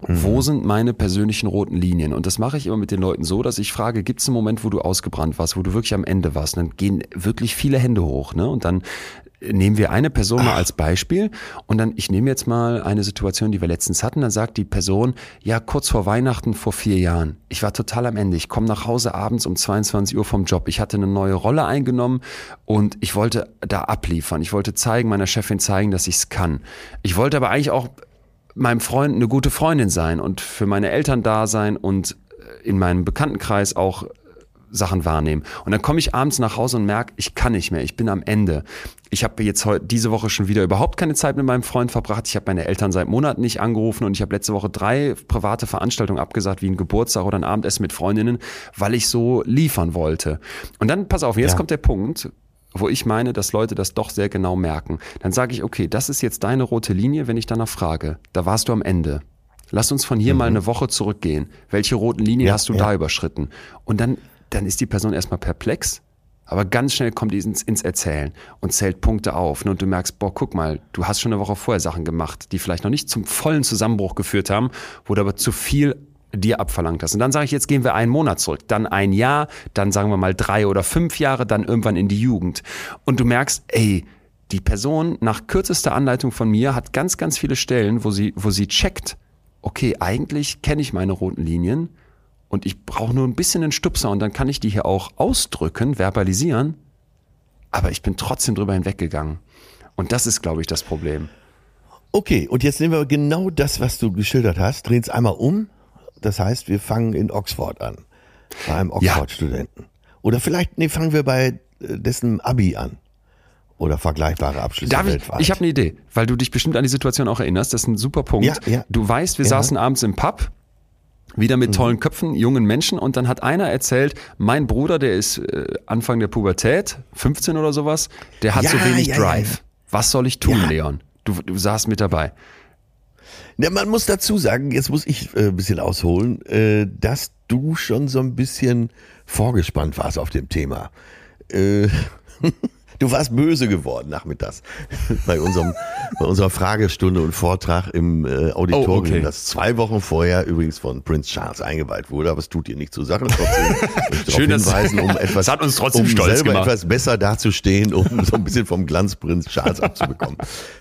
Wo sind meine persönlichen roten Linien? Und das mache ich immer mit den Leuten so, dass ich frage, gibt es einen Moment, wo du ausgebrannt warst, wo du wirklich am Ende warst? Und dann gehen wirklich viele Hände hoch. Ne? Und dann nehmen wir eine Person mal als Beispiel und dann, ich nehme jetzt mal eine Situation, die wir letztens hatten, dann sagt die Person, ja, kurz vor Weihnachten vor vier Jahren, ich war total am Ende, ich komme nach Hause abends um 22 Uhr vom Job, ich hatte eine neue Rolle eingenommen und ich wollte da abliefern, ich wollte zeigen, meiner Chefin zeigen, dass ich es kann. Ich wollte aber eigentlich auch meinem Freund eine gute Freundin sein und für meine Eltern da sein und äh, in meinem Bekanntenkreis auch äh, Sachen wahrnehmen. Und dann komme ich abends nach Hause und merke, ich kann nicht mehr, ich bin am Ende. Ich habe jetzt heute diese Woche schon wieder überhaupt keine Zeit mit meinem Freund verbracht. Ich habe meine Eltern seit Monaten nicht angerufen und ich habe letzte Woche drei private Veranstaltungen abgesagt, wie ein Geburtstag oder ein Abendessen mit Freundinnen, weil ich so liefern wollte. Und dann, pass auf, jetzt
Ja.
kommt der Punkt, wo ich meine, dass Leute das doch sehr genau merken. Dann sage ich, okay, das ist jetzt deine rote Linie, wenn ich danach frage. Da warst du am Ende. Lass uns von hier mal eine Woche zurückgehen. Welche roten Linien
Ja,
hast du
ja.
da überschritten? Und dann, dann ist die Person erstmal perplex, aber ganz schnell kommt die ins, ins Erzählen und zählt Punkte auf. ne? Und du merkst, boah, guck mal, du hast schon eine Woche vorher Sachen gemacht, die vielleicht noch nicht zum vollen Zusammenbruch geführt haben, wo du aber zu viel dir abverlangt hast. Und dann sage ich, jetzt gehen wir einen Monat zurück, dann ein Jahr, dann sagen wir mal drei oder fünf Jahre, dann irgendwann in die Jugend. Und du merkst, ey, die Person nach kürzester Anleitung von mir hat ganz, ganz viele Stellen, wo sie, wo sie checkt, okay, eigentlich kenne ich meine roten Linien und ich brauche nur ein bisschen einen Stupser und dann kann ich die hier auch ausdrücken, verbalisieren, aber ich bin trotzdem drüber hinweggegangen. Und das ist, glaube ich, das Problem.
Okay, und jetzt nehmen wir genau das, was du geschildert hast, drehen es einmal um. Das heißt, wir fangen in Oxford an. Bei einem
Ja.
Oxford-Studenten. Oder vielleicht, nee, fangen wir bei äh, dessen Abi an. Oder vergleichbare Abschlüsse
Darf ich, ich habe eine Idee, weil du dich bestimmt an die Situation auch erinnerst. Das ist ein super Punkt.
Ja, ja.
Du weißt, wir
Ja. Mhm.
saßen abends im Pub, wieder mit tollen Köpfen, jungen Menschen und dann hat einer erzählt, mein Bruder, der ist äh, Anfang der Pubertät, 15 oder sowas, der hat
Ja,
so wenig
ja, ja,
Drive.
ja.
Was soll ich tun,
Ja.
Leon? Du, du saßt mit dabei.
Ja, man muss dazu sagen, jetzt muss ich äh, ein bisschen ausholen, äh, dass du schon so ein bisschen vorgespannt warst auf dem Thema. Äh, du warst böse geworden nachmittags bei unserem bei unserer Fragestunde und Vortrag im äh, Auditorium,
Oh, okay.
das zwei Wochen vorher übrigens von Prince Charles eingeweiht wurde, aber es tut dir nicht zur Sache. Trotzdem
Schön, dass-
hinweisen, um etwas,
hat uns trotzdem
um
stolz
selber
gemacht.
etwas besser dazustehen, um so ein bisschen vom Glanz Prinz Charles abzubekommen.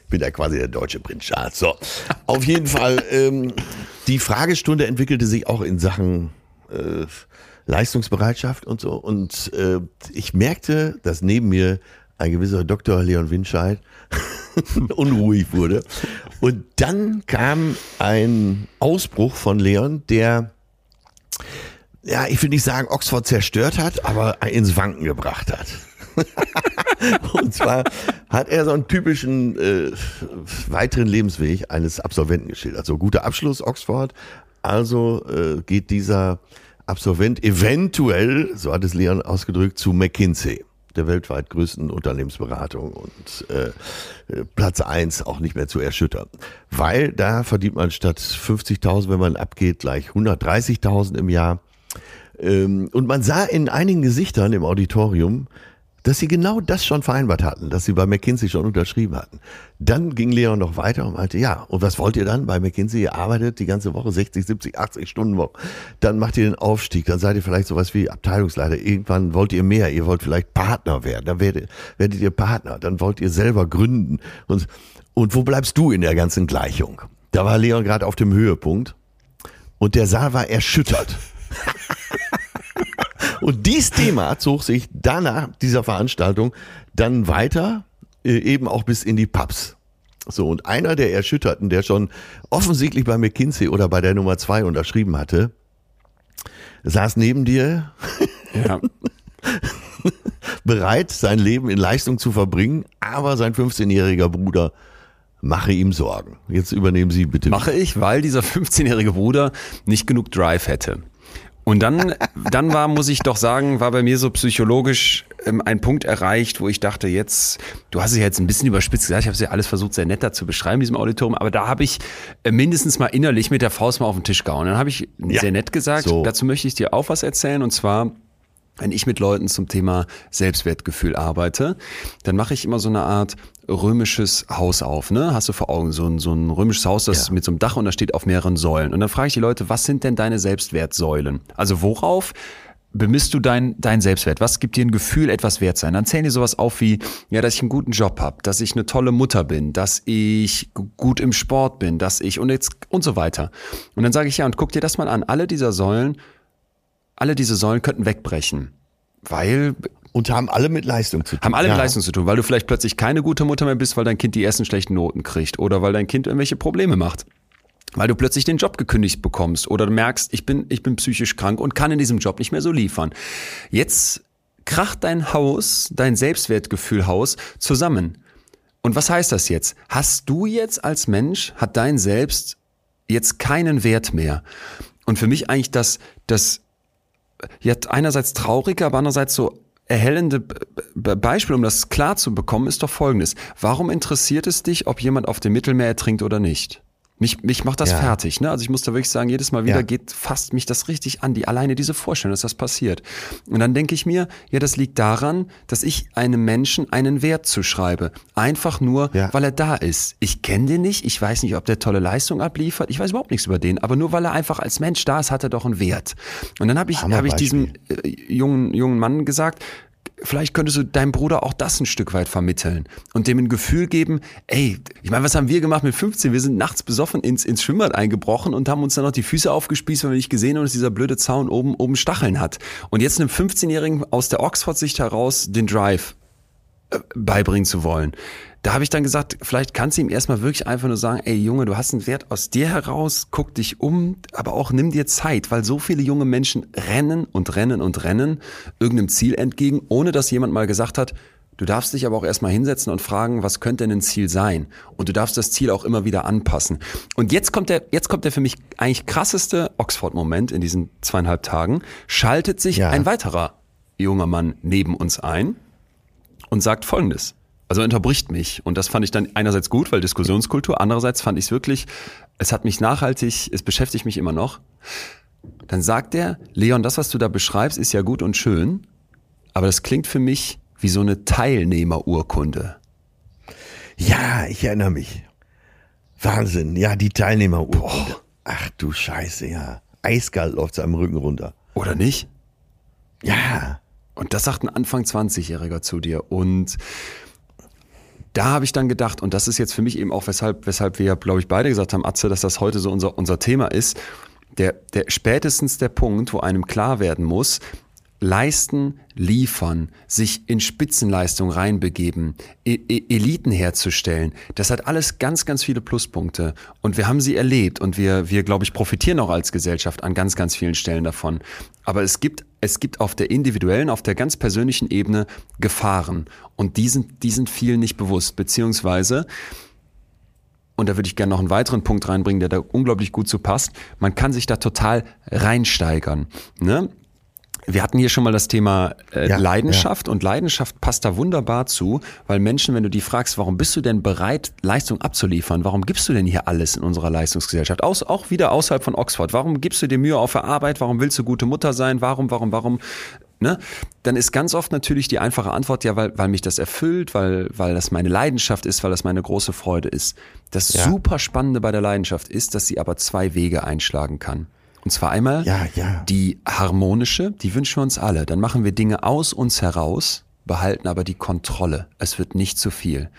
Ich bin ja quasi der deutsche Prinz Charles. So, auf jeden Fall, ähm, die Fragestunde entwickelte sich auch in Sachen äh, Leistungsbereitschaft und so. Und äh, ich merkte, dass neben mir ein gewisser Dr. Leon Winscheid unruhig wurde. Und dann kam ein Ausbruch von Leon, der ja, ich will nicht sagen, Oxford zerstört hat, aber ins Wanken gebracht hat. Und zwar hat er so einen typischen äh, weiteren Lebensweg eines Absolventen geschildert. So guter Abschluss Oxford, also äh, geht dieser Absolvent eventuell, so hat es Leon ausgedrückt, zu McKinsey, der weltweit größten Unternehmensberatung und äh, Platz eins auch nicht mehr zu erschüttern. Weil da verdient man statt 50.000, wenn man abgeht, gleich 130.000 im Jahr. Ähm, und man sah in einigen Gesichtern im Auditorium, dass sie genau das schon vereinbart hatten, dass sie bei McKinsey schon unterschrieben hatten. Dann ging Leon noch weiter und meinte, ja, und was wollt ihr dann bei McKinsey? Ihr arbeitet die ganze Woche 60, 70, 80 Stunden Woche. Dann macht ihr den Aufstieg, dann seid ihr vielleicht sowas wie Abteilungsleiter. Irgendwann wollt ihr mehr, ihr wollt vielleicht Partner werden, dann werdet, werdet ihr Partner, dann wollt ihr selber gründen. Und, und wo bleibst du in der ganzen Gleichung? Da war Leon gerade auf dem Höhepunkt und der Saal war erschüttert. Und dieses Thema zog sich danach dieser Veranstaltung dann weiter, äh, eben auch bis in die Pubs. So, und einer der Erschütterten, der schon offensichtlich bei McKinsey oder bei der Nummer zwei unterschrieben hatte, saß neben dir
Ja.
bereit, sein Leben in Leistung zu verbringen, aber sein 15-jähriger Bruder mache ihm Sorgen. Jetzt übernehmen Sie bitte.
Mache ich, weil dieser 15-jährige Bruder nicht genug Drive hätte. Und dann, dann war, muss ich doch sagen, war bei mir so psychologisch ähm, ein Punkt erreicht, wo ich dachte, jetzt, du hast es ja jetzt ein bisschen überspitzt gesagt, ich habe es ja alles versucht, sehr netter zu beschreiben, diesem Auditorium, aber da habe ich äh, mindestens mal innerlich mit der Faust mal auf den Tisch gehauen. Dann habe ich
Ja,
sehr nett gesagt,
so.
dazu möchte ich dir auch was erzählen, und zwar wenn ich mit Leuten zum Thema Selbstwertgefühl arbeite, dann mache ich immer so eine Art römisches Haus auf. Ne? Hast du vor Augen so ein, so ein römisches Haus, das
Ja.
mit so einem Dach und das steht auf mehreren Säulen. Und dann frage ich die Leute, was sind denn deine Selbstwertsäulen? Also worauf bemisst du dein, dein Selbstwert? Was gibt dir ein Gefühl, etwas wert sein? Dann zählen die sowas auf wie, ja, dass ich einen guten Job habe, dass ich eine tolle Mutter bin, dass ich gut im Sport bin, dass ich und jetzt und so weiter. Und dann sage ich ja, und guck dir das mal an. Alle dieser Säulen alle diese Säulen könnten wegbrechen. Weil,
Und haben alle mit Leistung zu tun.
haben alle mit
Ja.
Leistung zu tun, weil du vielleicht plötzlich keine gute Mutter mehr bist, weil dein Kind die ersten schlechten Noten kriegt oder weil dein Kind irgendwelche Probleme macht. Weil du plötzlich den Job gekündigt bekommst oder du merkst, ich bin, ich bin psychisch krank und kann in diesem Job nicht mehr so liefern. Jetzt kracht dein Haus, dein Selbstwertgefühlhaus zusammen. Und was heißt das jetzt? Hast du jetzt als Mensch, hat dein Selbst jetzt keinen Wert mehr? Und für mich eigentlich das, das ja, einerseits traurige, aber andererseits so erhellende Beispiel, um das klar zu bekommen, ist doch folgendes. Warum interessiert es dich, ob jemand auf dem Mittelmeer ertrinkt oder nicht? Mich, mich macht das
Ja.
fertig. Ne? Also ich muss da wirklich sagen, jedes Mal wieder
Ja.
geht fasst mich das richtig an, die alleine diese Vorstellung, dass das passiert. Und dann denke ich mir, ja, das liegt daran, dass ich einem Menschen einen Wert zuschreibe. Einfach nur,
Ja.
weil er da ist. Ich kenne den nicht, ich weiß nicht, ob der tolle Leistung abliefert, ich weiß überhaupt nichts über den, aber nur weil er einfach als Mensch da ist, hat er doch einen Wert. Und dann habe ich, hab ich diesem äh, jungen, jungen Mann gesagt, vielleicht könntest du deinem Bruder auch das ein Stück weit vermitteln und dem ein Gefühl geben, ey, ich meine, was haben wir gemacht mit 15? Wir sind nachts besoffen ins, ins Schwimmbad eingebrochen und haben uns dann noch die Füße aufgespießt, weil wir nicht gesehen haben, dass dieser blöde Zaun oben, oben Stacheln hat. Und jetzt einem 15-Jährigen aus der Oxford-Sicht heraus den Drive äh, beibringen zu wollen. Da habe ich dann gesagt, vielleicht kannst du ihm erstmal wirklich einfach nur sagen, ey Junge, du hast einen Wert aus dir heraus, guck dich um, aber auch nimm dir Zeit, weil so viele junge Menschen rennen und rennen und rennen irgendeinem Ziel entgegen, ohne dass jemand mal gesagt hat, du darfst dich aber auch erstmal hinsetzen und fragen, was könnte denn ein Ziel sein? Und du darfst das Ziel auch immer wieder anpassen. Und jetzt kommt der, jetzt kommt der für mich eigentlich krasseste Oxford-Moment in diesen zweieinhalb Tagen, schaltet sich
Ja.
ein weiterer junger Mann neben uns ein und sagt Folgendes. Also er unterbricht mich. Und das fand ich dann einerseits gut, weil Diskussionskultur, andererseits fand ich es wirklich, es hat mich nachhaltig, es beschäftigt mich immer noch. Dann sagt er, Leon, das, was du da beschreibst, ist ja gut und schön, aber das klingt für mich wie so eine Teilnehmerurkunde.
Ja, ich erinnere mich. Wahnsinn. Ja, die Teilnehmerurkunde. Ach du Scheiße, ja. Eiskalt läuft seinem Rücken runter.
Oder nicht?
Ja.
Und das sagt ein Anfang 20-Jähriger zu dir. Und da habe ich dann gedacht, und das ist jetzt für mich eben auch, weshalb, weshalb wir, glaube ich, beide gesagt haben, Atze, dass das heute so unser, unser Thema ist, der, der spätestens der Punkt, wo einem klar werden muss, leisten, liefern, sich in Spitzenleistung reinbegeben, e e Eliten herzustellen, das hat alles ganz, ganz viele Pluspunkte. Und wir haben sie erlebt und wir, wir, glaube ich, profitieren auch als Gesellschaft an ganz, ganz vielen Stellen davon. Aber es gibt, es gibt auf der individuellen, auf der ganz persönlichen Ebene Gefahren. Und die sind, die sind vielen nicht bewusst, beziehungsweise, und da würde ich gerne noch einen weiteren Punkt reinbringen, der da unglaublich gut zu passt. Man kann sich da total reinsteigern. Ne? Wir hatten hier schon mal das Thema äh,
Ja,
Leidenschaft und Leidenschaft passt da wunderbar zu, weil Menschen, wenn du die fragst, warum bist du denn bereit, Leistung abzuliefern, warum gibst du denn hier alles in unserer Leistungsgesellschaft, Aus, auch wieder außerhalb von Oxford, warum gibst du dir Mühe auf der Arbeit, warum willst du gute Mutter sein, warum, warum, warum, ne? Dann ist ganz oft natürlich die einfache Antwort, ja, weil, weil mich das erfüllt, weil, weil das meine Leidenschaft ist, weil das meine große Freude ist. Das
Ja.
super Spannende bei der Leidenschaft ist, dass sie aber zwei Wege einschlagen kann. Und zwar einmal
Ja, ja.
die harmonische, die wünschen wir uns alle. Dann machen wir Dinge aus uns heraus, behalten aber die Kontrolle. Es wird nicht zu viel.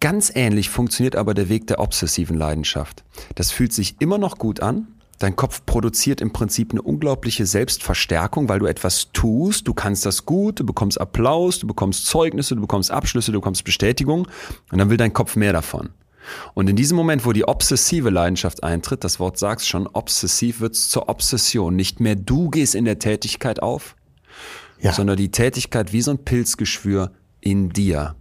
Ganz ähnlich funktioniert aber der Weg der obsessiven Leidenschaft. Das fühlt sich immer noch gut an. Dein Kopf produziert im Prinzip eine unglaubliche Selbstverstärkung, weil du etwas tust, du kannst das gut, du bekommst Applaus, du bekommst Zeugnisse, du bekommst Abschlüsse, du bekommst Bestätigung und dann will dein Kopf mehr davon. Und in diesem Moment, wo die obsessive Leidenschaft eintritt, das Wort sagt's schon, obsessiv wird's zur Obsession. Nicht mehr du gehst in der Tätigkeit auf,
Ja.
sondern die Tätigkeit wie so ein Pilzgeschwür in dir.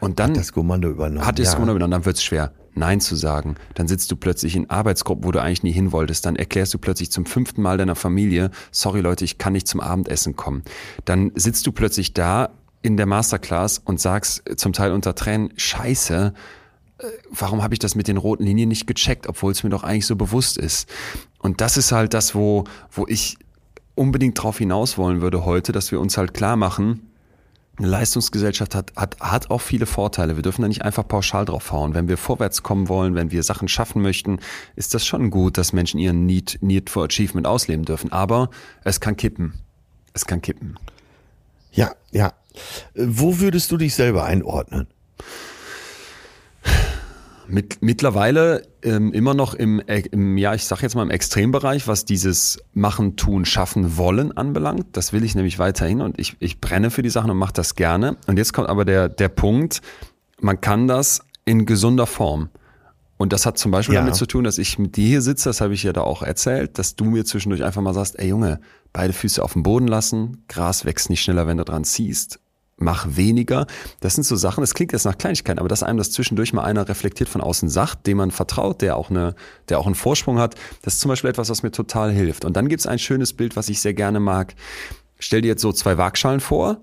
Und dann
Hat das Kommando übernommen.
hat es
ja.
Kommando übernommen, dann wird es schwer, Nein zu sagen. Dann sitzt du plötzlich in Arbeitsgruppen, wo du eigentlich nie hin wolltest. Dann erklärst du plötzlich zum fünften Mal deiner Familie, sorry Leute, ich kann nicht zum Abendessen kommen. Dann sitzt du plötzlich da in der Masterclass und sagst zum Teil unter Tränen, scheiße, warum habe ich das mit den roten Linien nicht gecheckt, obwohl es mir doch eigentlich so bewusst ist. Und das ist halt das, wo, wo ich unbedingt drauf hinaus wollen würde heute, dass wir uns halt klar machen, eine Leistungsgesellschaft hat, hat, hat auch viele Vorteile. Wir dürfen da nicht einfach pauschal drauf hauen. Wenn wir vorwärts kommen wollen, wenn wir Sachen schaffen möchten, ist das schon gut, dass Menschen ihren Need, Need for Achievement ausleben dürfen. Aber es kann kippen. Es kann kippen.
Ja, ja. Wo würdest du dich selber einordnen?
Mit, mittlerweile ähm, immer noch im, äh, im, ja, ich sag jetzt mal im Extrembereich, was dieses Machen, Tun, Schaffen, Wollen anbelangt. Das will ich nämlich weiterhin und ich, ich brenne für die Sachen und mache das gerne. Und jetzt kommt aber der, der Punkt, man kann das in gesunder Form. Und das hat zum Beispiel
Ja.
damit zu tun, dass ich mit dir hier sitze, das habe ich ja da auch erzählt, dass du mir zwischendurch einfach mal sagst, ey Junge, beide Füße auf dem Boden lassen, Gras wächst nicht schneller, wenn du dran ziehst. Mach weniger. Das sind so Sachen, das klingt jetzt nach Kleinigkeiten, aber dass einem das zwischendurch mal einer reflektiert von außen sagt, dem man vertraut, der auch, eine, der auch einen Vorsprung hat, das ist zum Beispiel etwas, was mir total hilft. Und dann gibt's ein schönes Bild, was ich sehr gerne mag. Stell dir jetzt so zwei Waagschalen vor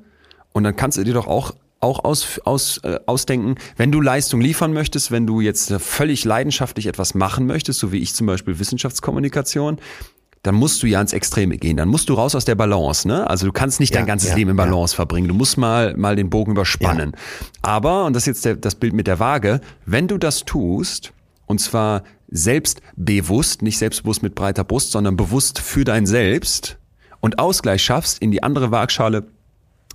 und dann kannst du dir doch auch auch aus, aus, äh, ausdenken, wenn du Leistung liefern möchtest, wenn du jetzt völlig leidenschaftlich etwas machen möchtest, so wie ich zum Beispiel Wissenschaftskommunikation, dann musst du ja ins Extreme gehen. Dann musst du raus aus der Balance. Ne? Also du kannst nicht
Ja,
dein ganzes
ja,
Leben in
ja.
Balance verbringen. Du musst mal, mal den Bogen überspannen. Aber, und das ist jetzt der, das Bild mit der Waage, wenn du das tust, und zwar selbstbewusst, nicht selbstbewusst mit breiter Brust, sondern bewusst für dein Selbst und Ausgleich schaffst, in die andere Waagschale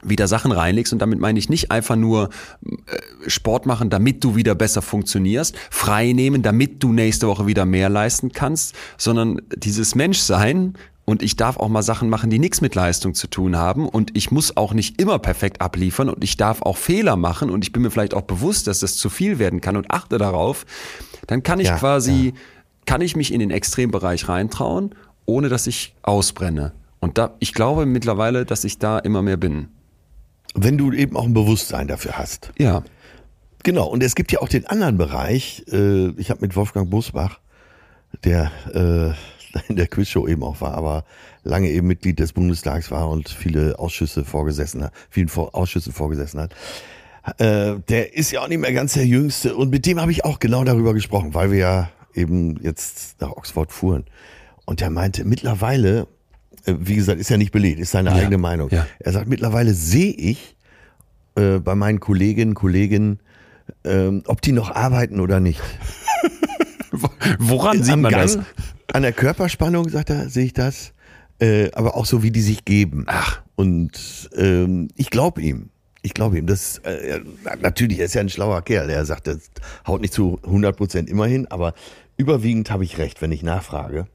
wieder Sachen reinlegst und damit meine ich nicht einfach nur äh, Sport machen, damit du wieder besser funktionierst, frei nehmen, damit du nächste Woche wieder mehr leisten kannst, sondern dieses Menschsein und ich darf auch mal Sachen machen, die nichts mit Leistung zu tun haben und ich muss auch nicht immer perfekt abliefern und ich darf auch Fehler machen und ich bin mir vielleicht auch bewusst, dass das zu viel werden kann und achte darauf, dann kann ich
Ja,
quasi, kann ich mich in den Extrembereich reintrauen, ohne dass ich ausbrenne. Und da, ich glaube mittlerweile, dass ich da immer mehr bin.
Wenn du eben auch ein Bewusstsein dafür hast.
Ja.
Genau, und es gibt ja auch den anderen Bereich. Äh, ich habe mit Wolfgang Busbach, der äh, in der Quizshow eben auch war, aber lange eben Mitglied des Bundestags war und viele Ausschüsse vorgesessen hat, vielen Vor Ausschüssen vorgesessen hat. Äh, der ist ja auch nicht mehr ganz der Jüngste und mit dem habe ich auch genau darüber gesprochen, weil wir ja eben jetzt nach Oxford fuhren. Und der meinte, mittlerweile, wie gesagt, ist ja nicht belegt, ist seine
Ja,
eigene Meinung.
ja.
Er sagt, mittlerweile sehe ich äh, bei meinen Kolleginnen, Kollegen, ähm, ob die noch arbeiten oder nicht.
Woran sieht
Am
man
Gang,
das?
An der Körperspannung, sagt er, sehe ich das. Äh, aber auch so, wie die sich geben.
Ach.
Und ähm, ich glaube ihm. Ich glaube ihm. Das, äh, natürlich, er ist ja ein schlauer Kerl. Er sagt, das haut nicht zu 100 Prozent immer hin, aber überwiegend habe ich recht, wenn ich nachfrage.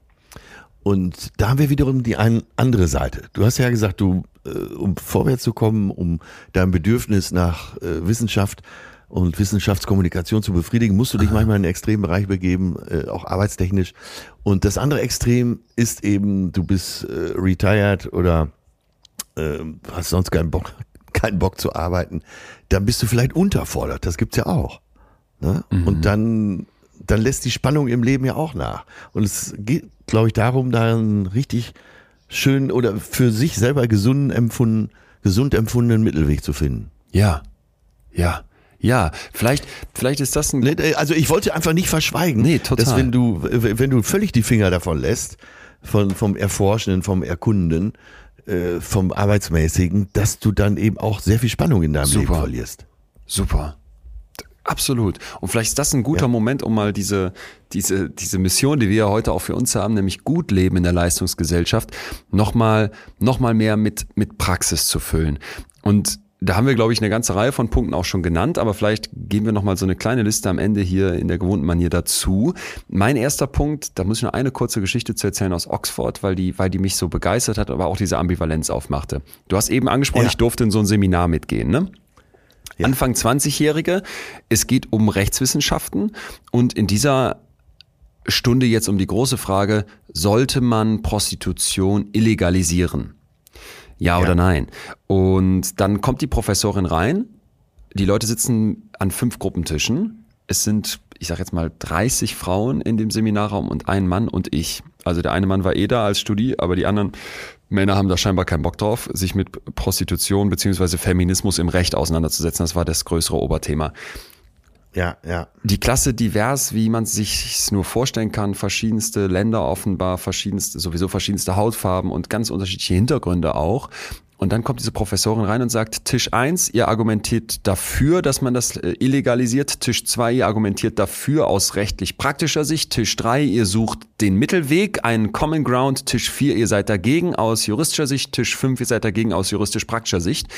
Und da haben wir wiederum die ein, andere Seite. Du hast ja gesagt, du, äh, um vorwärts zu kommen, um dein Bedürfnis nach äh, Wissenschaft und Wissenschaftskommunikation zu befriedigen, musst du dich manchmal in den Extrembereich begeben, äh, auch arbeitstechnisch. Und das andere Extrem ist eben, du bist äh, retired oder äh, hast sonst keinen Bock, keinen Bock zu arbeiten. Dann bist du vielleicht unterfordert. Das gibt's ja auch. Ne? Und dann, dann lässt die Spannung im Leben ja auch nach. Und es geht, glaube ich, darum, da einen richtig schönen oder für sich selber gesunden empfunden, gesund empfundenen Mittelweg zu finden.
Ja. Ja. Ja. Vielleicht, vielleicht ist das ein,
Ne, Also ich wollte einfach nicht verschweigen,
Nee, total.
dass wenn du, wenn du völlig die Finger davon lässt, von, vom Erforschenden, vom Erkunden, äh, vom Arbeitsmäßigen, dass du dann eben auch sehr viel Spannung in deinem Leben
Super.
verlierst.
Super. Absolut. Und vielleicht ist das ein guter
Ja.
Moment, um mal diese, diese, diese Mission, die wir ja heute auch für uns haben, nämlich gut leben in der Leistungsgesellschaft, nochmal, noch mal mehr mit, mit Praxis zu füllen. Und da haben wir, glaube ich, eine ganze Reihe von Punkten auch schon genannt, aber vielleicht geben wir nochmal so eine kleine Liste am Ende hier in der gewohnten Manier dazu. Mein erster Punkt, da muss ich noch eine kurze Geschichte zu erzählen aus Oxford, weil die, weil die mich so begeistert hat, aber auch diese Ambivalenz aufmachte. Du hast eben angesprochen,
Ja.
ich durfte in so ein Seminar mitgehen, ne? Anfang 20-Jährige. Es geht um Rechtswissenschaften und in dieser Stunde jetzt um die große Frage, sollte man Prostitution illegalisieren? Ja, oder nein? Und dann kommt die Professorin rein. Die Leute sitzen an fünf Gruppentischen. Es sind, ich sag jetzt mal, 30 Frauen in dem Seminarraum und ein Mann und ich. Also der eine Mann war eh da als Studi, aber die anderen Männer haben da scheinbar keinen Bock drauf, sich mit Prostitution beziehungsweise Feminismus im Recht auseinanderzusetzen. Das war das größere Oberthema.
Ja, ja.
Die Klasse divers, wie man sich nur vorstellen kann, verschiedenste Länder offenbar, verschiedenste, sowieso verschiedenste Hautfarben und ganz unterschiedliche Hintergründe auch. Und dann kommt diese Professorin rein und sagt, Tisch eins, ihr argumentiert dafür, dass man das äh, illegalisiert. Tisch zwei, ihr argumentiert dafür aus rechtlich praktischer Sicht. Tisch drei, ihr sucht den Mittelweg, einen Common Ground. Tisch vier, ihr seid dagegen aus juristischer Sicht. Tisch fünf, ihr seid dagegen aus juristisch praktischer Sicht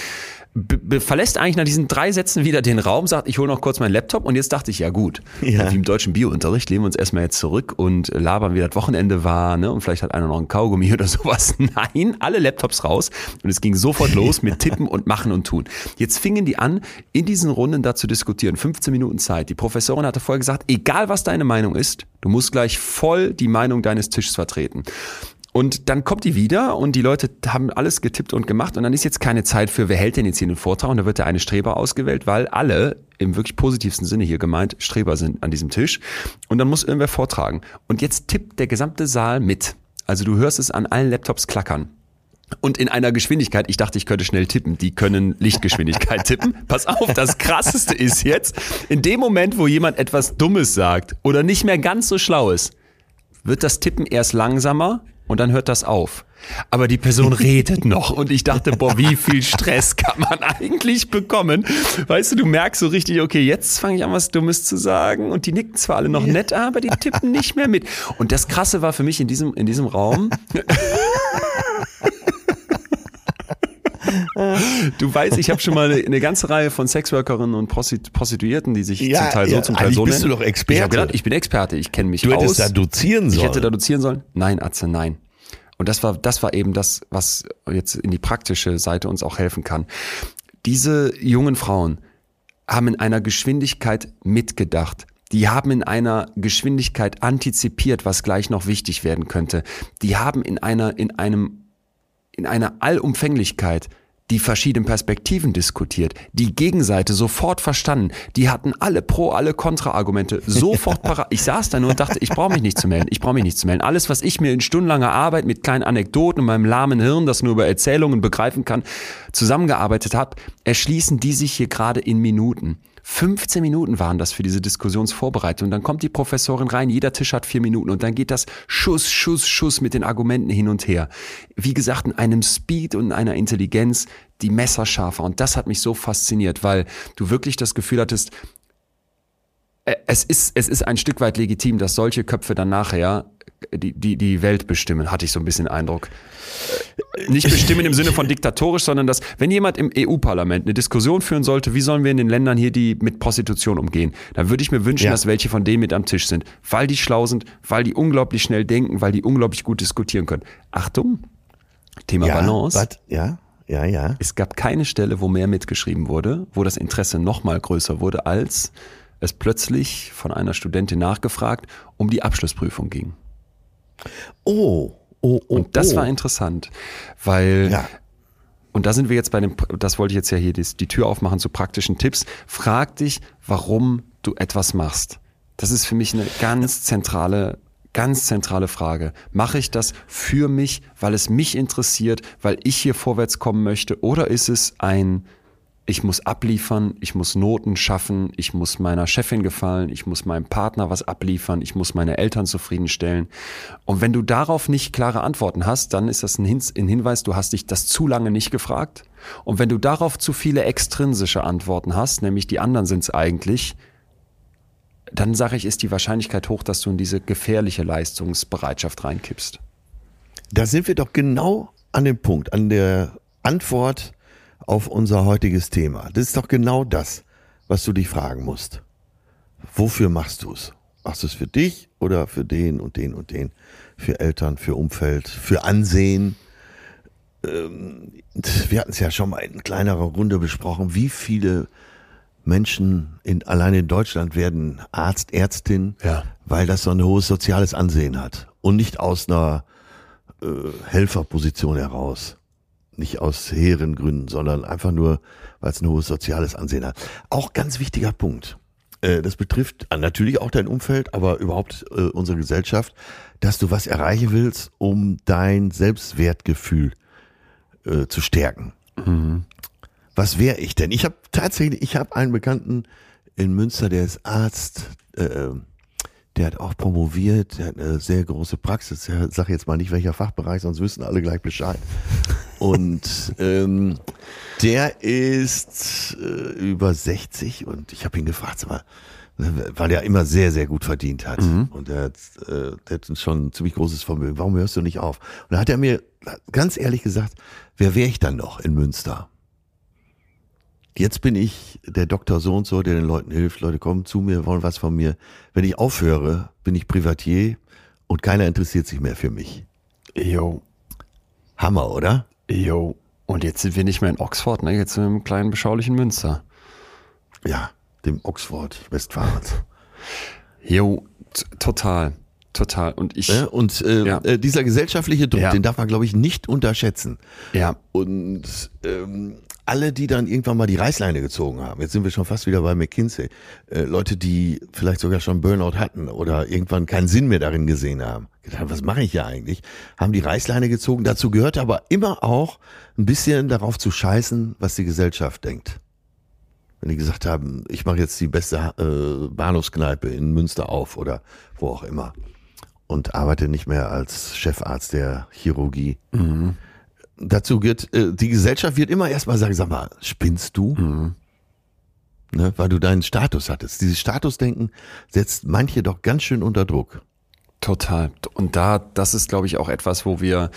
verlässt eigentlich nach diesen drei Sätzen wieder den Raum, sagt, ich hole noch kurz meinen Laptop und jetzt dachte ich, ja gut, ja. wie im deutschen Biounterricht, lehnen wir uns erstmal jetzt zurück und labern, wie das Wochenende war, ne? Und vielleicht hat einer noch einen Kaugummi oder sowas. Nein, alle Laptops raus und es ging sofort los mit Tippen und Machen und Tun. Jetzt fingen die an, in diesen Runden da zu diskutieren. 15 Minuten Zeit. Die Professorin hatte vorher gesagt, egal was deine Meinung ist, du musst gleich voll die Meinung deines Tisches vertreten. Und dann kommt die wieder und die Leute haben alles getippt und gemacht und dann ist jetzt keine Zeit für, wer hält denn jetzt hier den Vortrag und da wird der eine Streber ausgewählt, weil alle im wirklich positivsten Sinne hier gemeint Streber sind an diesem Tisch und dann muss irgendwer vortragen. Und jetzt tippt der gesamte Saal mit. Also du hörst es an allen Laptops klackern. Und in einer Geschwindigkeit, ich dachte, ich könnte schnell tippen, die können Lichtgeschwindigkeit tippen. Pass auf, das krasseste ist jetzt, in dem Moment, wo jemand etwas Dummes sagt oder nicht mehr ganz so schlau ist, wird das Tippen erst langsamer, und dann hört das auf. Aber die Person redet noch und ich dachte, boah, wie viel Stress kann man eigentlich bekommen? Weißt du, du merkst so richtig, okay, jetzt fange ich an, was Dummes zu sagen und die nicken zwar alle noch nett, aber die tippen nicht mehr mit. Und das Krasse war für mich in diesem, in diesem Raum. Du weißt, ich habe schon mal eine, eine, ganze Reihe von Sexworkerinnen und Prostituierten, die sich ja, zum Teil so, ja, zum Teil so
bist nennen. du doch Experte.
Ich habe gedacht, ich bin Experte, ich kenne mich
du
aus.
Du hättest da dozieren sollen.
Ich hätte da dozieren sollen. Nein, Atze, nein. Und das war, das war eben das, was jetzt in die praktische Seite uns auch helfen kann. Diese jungen Frauen haben in einer Geschwindigkeit mitgedacht. Die haben in einer Geschwindigkeit antizipiert, was gleich noch wichtig werden könnte. Die haben in einer, in einem, in einer Allumfänglichkeit die verschiedenen Perspektiven diskutiert, die Gegenseite sofort verstanden, die hatten alle Pro, alle Kontra-Argumente sofort parat. Ich saß da nur und dachte, ich brauche mich nicht zu melden, ich brauche mich nicht zu melden. Alles, was ich mir in stundenlanger Arbeit mit kleinen Anekdoten in meinem lahmen Hirn, das nur über Erzählungen begreifen kann, zusammengearbeitet habe, erschließen die sich hier gerade in Minuten. 15 Minuten waren das für diese Diskussionsvorbereitung. Dann kommt die Professorin rein, jeder Tisch hat vier Minuten und dann geht das Schuss, Schuss, Schuss mit den Argumenten hin und her. Wie gesagt, in einem Speed und einer Intelligenz, die messerscharfer. Und das hat mich so fasziniert, weil du wirklich das Gefühl hattest, äh, es ist, es ist ein Stück weit legitim, dass solche Köpfe dann nachher die, die, die Welt bestimmen, hatte ich so ein bisschen Eindruck. Nicht bestimmen im Sinne von diktatorisch, sondern dass, wenn jemand im EU-Parlament eine Diskussion führen sollte, wie sollen wir in den Ländern hier die mit Prostitution umgehen, dann würde ich mir wünschen, ja. dass welche von denen mit am Tisch sind, weil die schlau sind, weil die unglaublich schnell denken, weil die unglaublich gut diskutieren können. Achtung, Thema ja, Balance.
But, ja, ja, ja.
Es gab keine Stelle, wo mehr mitgeschrieben wurde, wo das Interesse noch mal größer wurde, als es plötzlich von einer Studentin nachgefragt um die Abschlussprüfung ging.
Oh, oh, oh.
Und das
oh.
war interessant, weil ja. Und da sind wir jetzt bei dem, das wollte ich jetzt ja hier die, die Tür aufmachen zu praktischen Tipps. Frag dich, warum du etwas machst. Das ist für mich eine ganz zentrale, ganz zentrale Frage. Mache ich das für mich, weil es mich interessiert, weil ich hier vorwärts kommen möchte? Oder ist es ein ich muss abliefern, ich muss Noten schaffen, ich muss meiner Chefin gefallen, ich muss meinem Partner was abliefern, ich muss meine Eltern zufriedenstellen. Und wenn du darauf nicht klare Antworten hast, dann ist das ein, Hin ein Hinweis, du hast dich das zu lange nicht gefragt. Und wenn du darauf zu viele extrinsische Antworten hast, nämlich die anderen sind es eigentlich, dann sage ich, ist die Wahrscheinlichkeit hoch, dass du in diese gefährliche Leistungsbereitschaft reinkippst.
Da sind wir doch genau an dem Punkt, an der Antwort, auf unser heutiges Thema. Das ist doch genau das, was du dich fragen musst. Wofür machst du es? Machst du es für dich oder für den und den und den? Für Eltern, für Umfeld, für Ansehen? Ähm, wir hatten es ja schon mal in kleinerer Runde besprochen, wie viele Menschen in, allein in Deutschland werden Arzt, Ärztin, ja. weil das so ein hohes soziales Ansehen hat und nicht aus einer äh, Helferposition heraus. Nicht aus hehren Gründen, sondern einfach nur, weil es ein hohes soziales Ansehen hat. Auch ganz wichtiger Punkt. Äh, das betrifft natürlich auch dein Umfeld, aber überhaupt äh, unsere Gesellschaft, dass du was erreichen willst, um dein Selbstwertgefühl äh, zu stärken. Mhm. Was wäre ich denn? Ich habe tatsächlich, ich habe einen Bekannten in Münster, der ist Arzt, äh, der hat auch promoviert, der hat eine sehr große Praxis. Ich sage jetzt mal nicht welcher Fachbereich, sonst wissen alle gleich Bescheid. Und ähm, der ist äh, über 60 und ich habe ihn gefragt, mal, weil er immer sehr, sehr gut verdient hat. Mhm. Und der hat, äh, der hat schon ein ziemlich großes Vermögen. Warum hörst du nicht auf? Und da hat er mir ganz ehrlich gesagt, wer wäre ich dann noch in Münster? Jetzt bin ich der Doktor so und so, der den Leuten hilft. Leute kommen zu mir, wollen was von mir. Wenn ich aufhöre, bin ich Privatier und keiner interessiert sich mehr für mich.
Jo.
Hammer, oder?
Jo. Und jetzt sind wir nicht mehr in Oxford, ne? Jetzt sind wir im kleinen, beschaulichen Münster.
Ja, dem Oxford Westfalens.
Jo, total. Total. Und ich.
Ja, und äh, ja. äh, dieser gesellschaftliche Druck, ja. den darf man, glaube ich, nicht unterschätzen.
Ja.
Und ähm, alle, die dann irgendwann mal die Reißleine gezogen haben, jetzt sind wir schon fast wieder bei McKinsey, äh, Leute, die vielleicht sogar schon Burnout hatten oder irgendwann keinen Sinn mehr darin gesehen haben, gedacht, was mache ich hier eigentlich, haben die Reißleine gezogen. Dazu gehört aber immer auch ein bisschen darauf zu scheißen, was die Gesellschaft denkt. Wenn die gesagt haben, ich mache jetzt die beste äh, Bahnhofskneipe in Münster auf oder wo auch immer und arbeite nicht mehr als Chefarzt der Chirurgie. Mhm dazu wird, äh, die Gesellschaft wird immer erstmal sagen, sag mal, spinnst du? Mhm. Ne, weil du deinen Status hattest. Dieses Statusdenken setzt manche doch ganz schön unter Druck.
Total. Und da, das ist, glaube ich, auch etwas, wo wir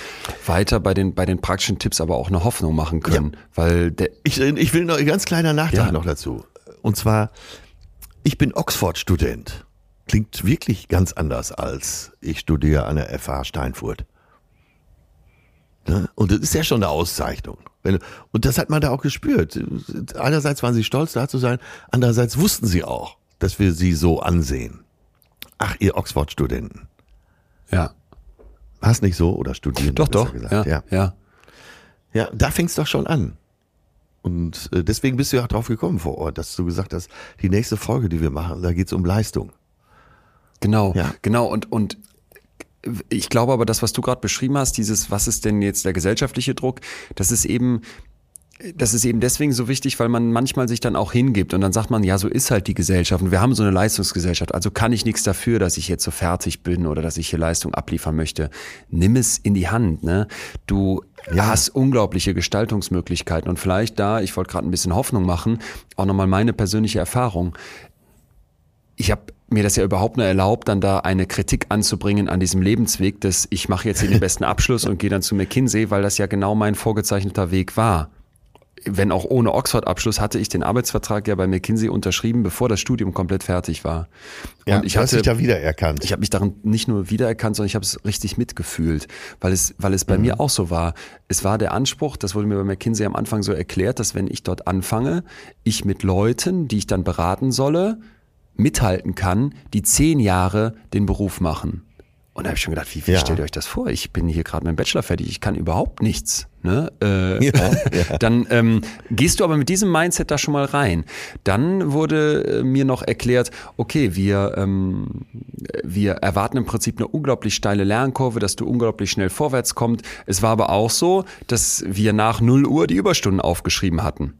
weiter bei den, bei den praktischen Tipps aber auch eine Hoffnung machen können. Ja. Weil der
ich, ich will noch ein ganz kleiner Nachtrag ja. noch dazu. Und zwar, ich bin Oxford-Student. Klingt wirklich ganz anders als ich studiere an der FH Steinfurt. Ne? Und das ist ja schon eine Auszeichnung. Und das hat man da auch gespürt. Einerseits waren sie stolz, da zu sein, andererseits wussten sie auch, dass wir sie so ansehen. Ach, ihr Oxford-Studenten.
Ja.
War es nicht so? Oder studieren?
Doch, doch.
Ja, ja. ja. Ja, da fing es doch schon an. Und äh, deswegen bist du ja auch drauf gekommen vor Ort, dass du gesagt hast, die nächste Folge, die wir machen, da geht es um Leistung.
Genau, ja. genau. Und, und ich glaube aber, das, was du gerade beschrieben hast, dieses, was ist denn jetzt der gesellschaftliche Druck, das ist eben, das ist eben deswegen so wichtig, weil man manchmal sich dann auch hingibt und dann sagt man, ja, so ist halt die Gesellschaft und wir haben so eine Leistungsgesellschaft, also kann ich nichts dafür, dass ich jetzt so fertig bin oder dass ich hier Leistung abliefern möchte. Nimm es in die Hand, ne? Du ja. hast unglaubliche Gestaltungsmöglichkeiten und vielleicht da, ich wollte gerade ein bisschen Hoffnung machen, auch nochmal meine persönliche Erfahrung. Ich habe mir das ja überhaupt nur erlaubt, dann da eine Kritik anzubringen an diesem Lebensweg, dass ich mache jetzt hier den besten Abschluss und gehe dann zu McKinsey, weil das ja genau mein vorgezeichneter Weg war. Wenn auch ohne Oxford-Abschluss hatte ich den Arbeitsvertrag ja bei McKinsey unterschrieben, bevor das Studium komplett fertig war.
Ja, und ich hatte, dich da wiedererkannt.
Ich habe mich darin nicht nur wiedererkannt, sondern ich habe es richtig mitgefühlt, weil es, weil es bei mhm. mir auch so war. Es war der Anspruch, das wurde mir bei McKinsey am Anfang so erklärt, dass wenn ich dort anfange, ich mit Leuten, die ich dann beraten solle, mithalten kann, die zehn Jahre den Beruf machen. Und da habe ich schon gedacht, wie, wie ja. stellt ihr euch das vor? Ich bin hier gerade mit dem Bachelor fertig, ich kann überhaupt nichts. Ne? Äh, ja, ja. Dann ähm, gehst du aber mit diesem Mindset da schon mal rein. Dann wurde äh, mir noch erklärt, okay, wir, ähm, wir erwarten im Prinzip eine unglaublich steile Lernkurve, dass du unglaublich schnell vorwärts kommst. Es war aber auch so, dass wir nach 0 Uhr die Überstunden aufgeschrieben hatten.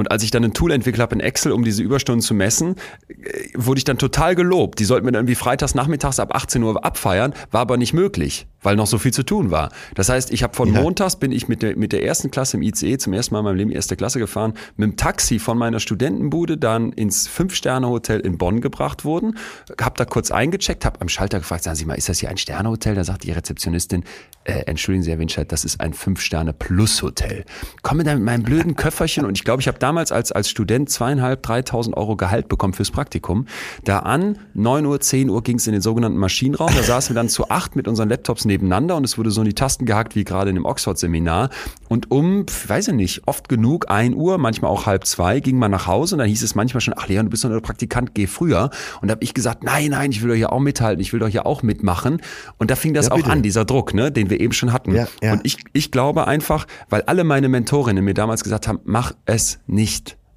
Und als ich dann ein Tool entwickelt habe in Excel, um diese Überstunden zu messen, äh, wurde ich dann total gelobt. Die sollten wir dann irgendwie freitags nachmittags ab 18 Uhr abfeiern, war aber nicht möglich, weil noch so viel zu tun war. Das heißt, ich habe von ja. montags bin ich mit der, mit der ersten Klasse im ICE zum ersten Mal in meinem Leben erste Klasse gefahren, mit dem Taxi von meiner Studentenbude dann ins Fünf-Sterne-Hotel in Bonn gebracht worden, habe da kurz eingecheckt, habe am Schalter gefragt, sagen Sie mal, ist das hier ein Sternehotel? Da sagt die Rezeptionistin, äh, entschuldigen Sie, Herr Winscheid, das ist ein Fünf-Sterne-Plus-Hotel. Komme da mit meinem blöden Köfferchen und ich glaube, ich habe da damals als, als Student zweieinhalb, dreitausend Euro Gehalt bekommen fürs Praktikum. Da an 9 Uhr, 10 Uhr ging es in den sogenannten Maschinenraum. Da saßen wir dann zu acht mit unseren Laptops nebeneinander und es wurde so in die Tasten gehackt wie gerade in dem Oxford-Seminar. Und um, weiß ich nicht, oft genug, ein Uhr, manchmal auch halb zwei, ging man nach Hause und dann hieß es manchmal schon, ach Leon, du bist doch nur Praktikant, geh früher. Und da habe ich gesagt, nein, nein, ich will doch hier auch mithalten, ich will doch hier auch mitmachen. Und da fing das
Ja,
auch
bitte.
an, dieser Druck, ne, den wir eben schon hatten.
Ja, ja.
Und ich, ich glaube einfach, weil alle meine Mentorinnen mir damals gesagt haben, mach es nicht.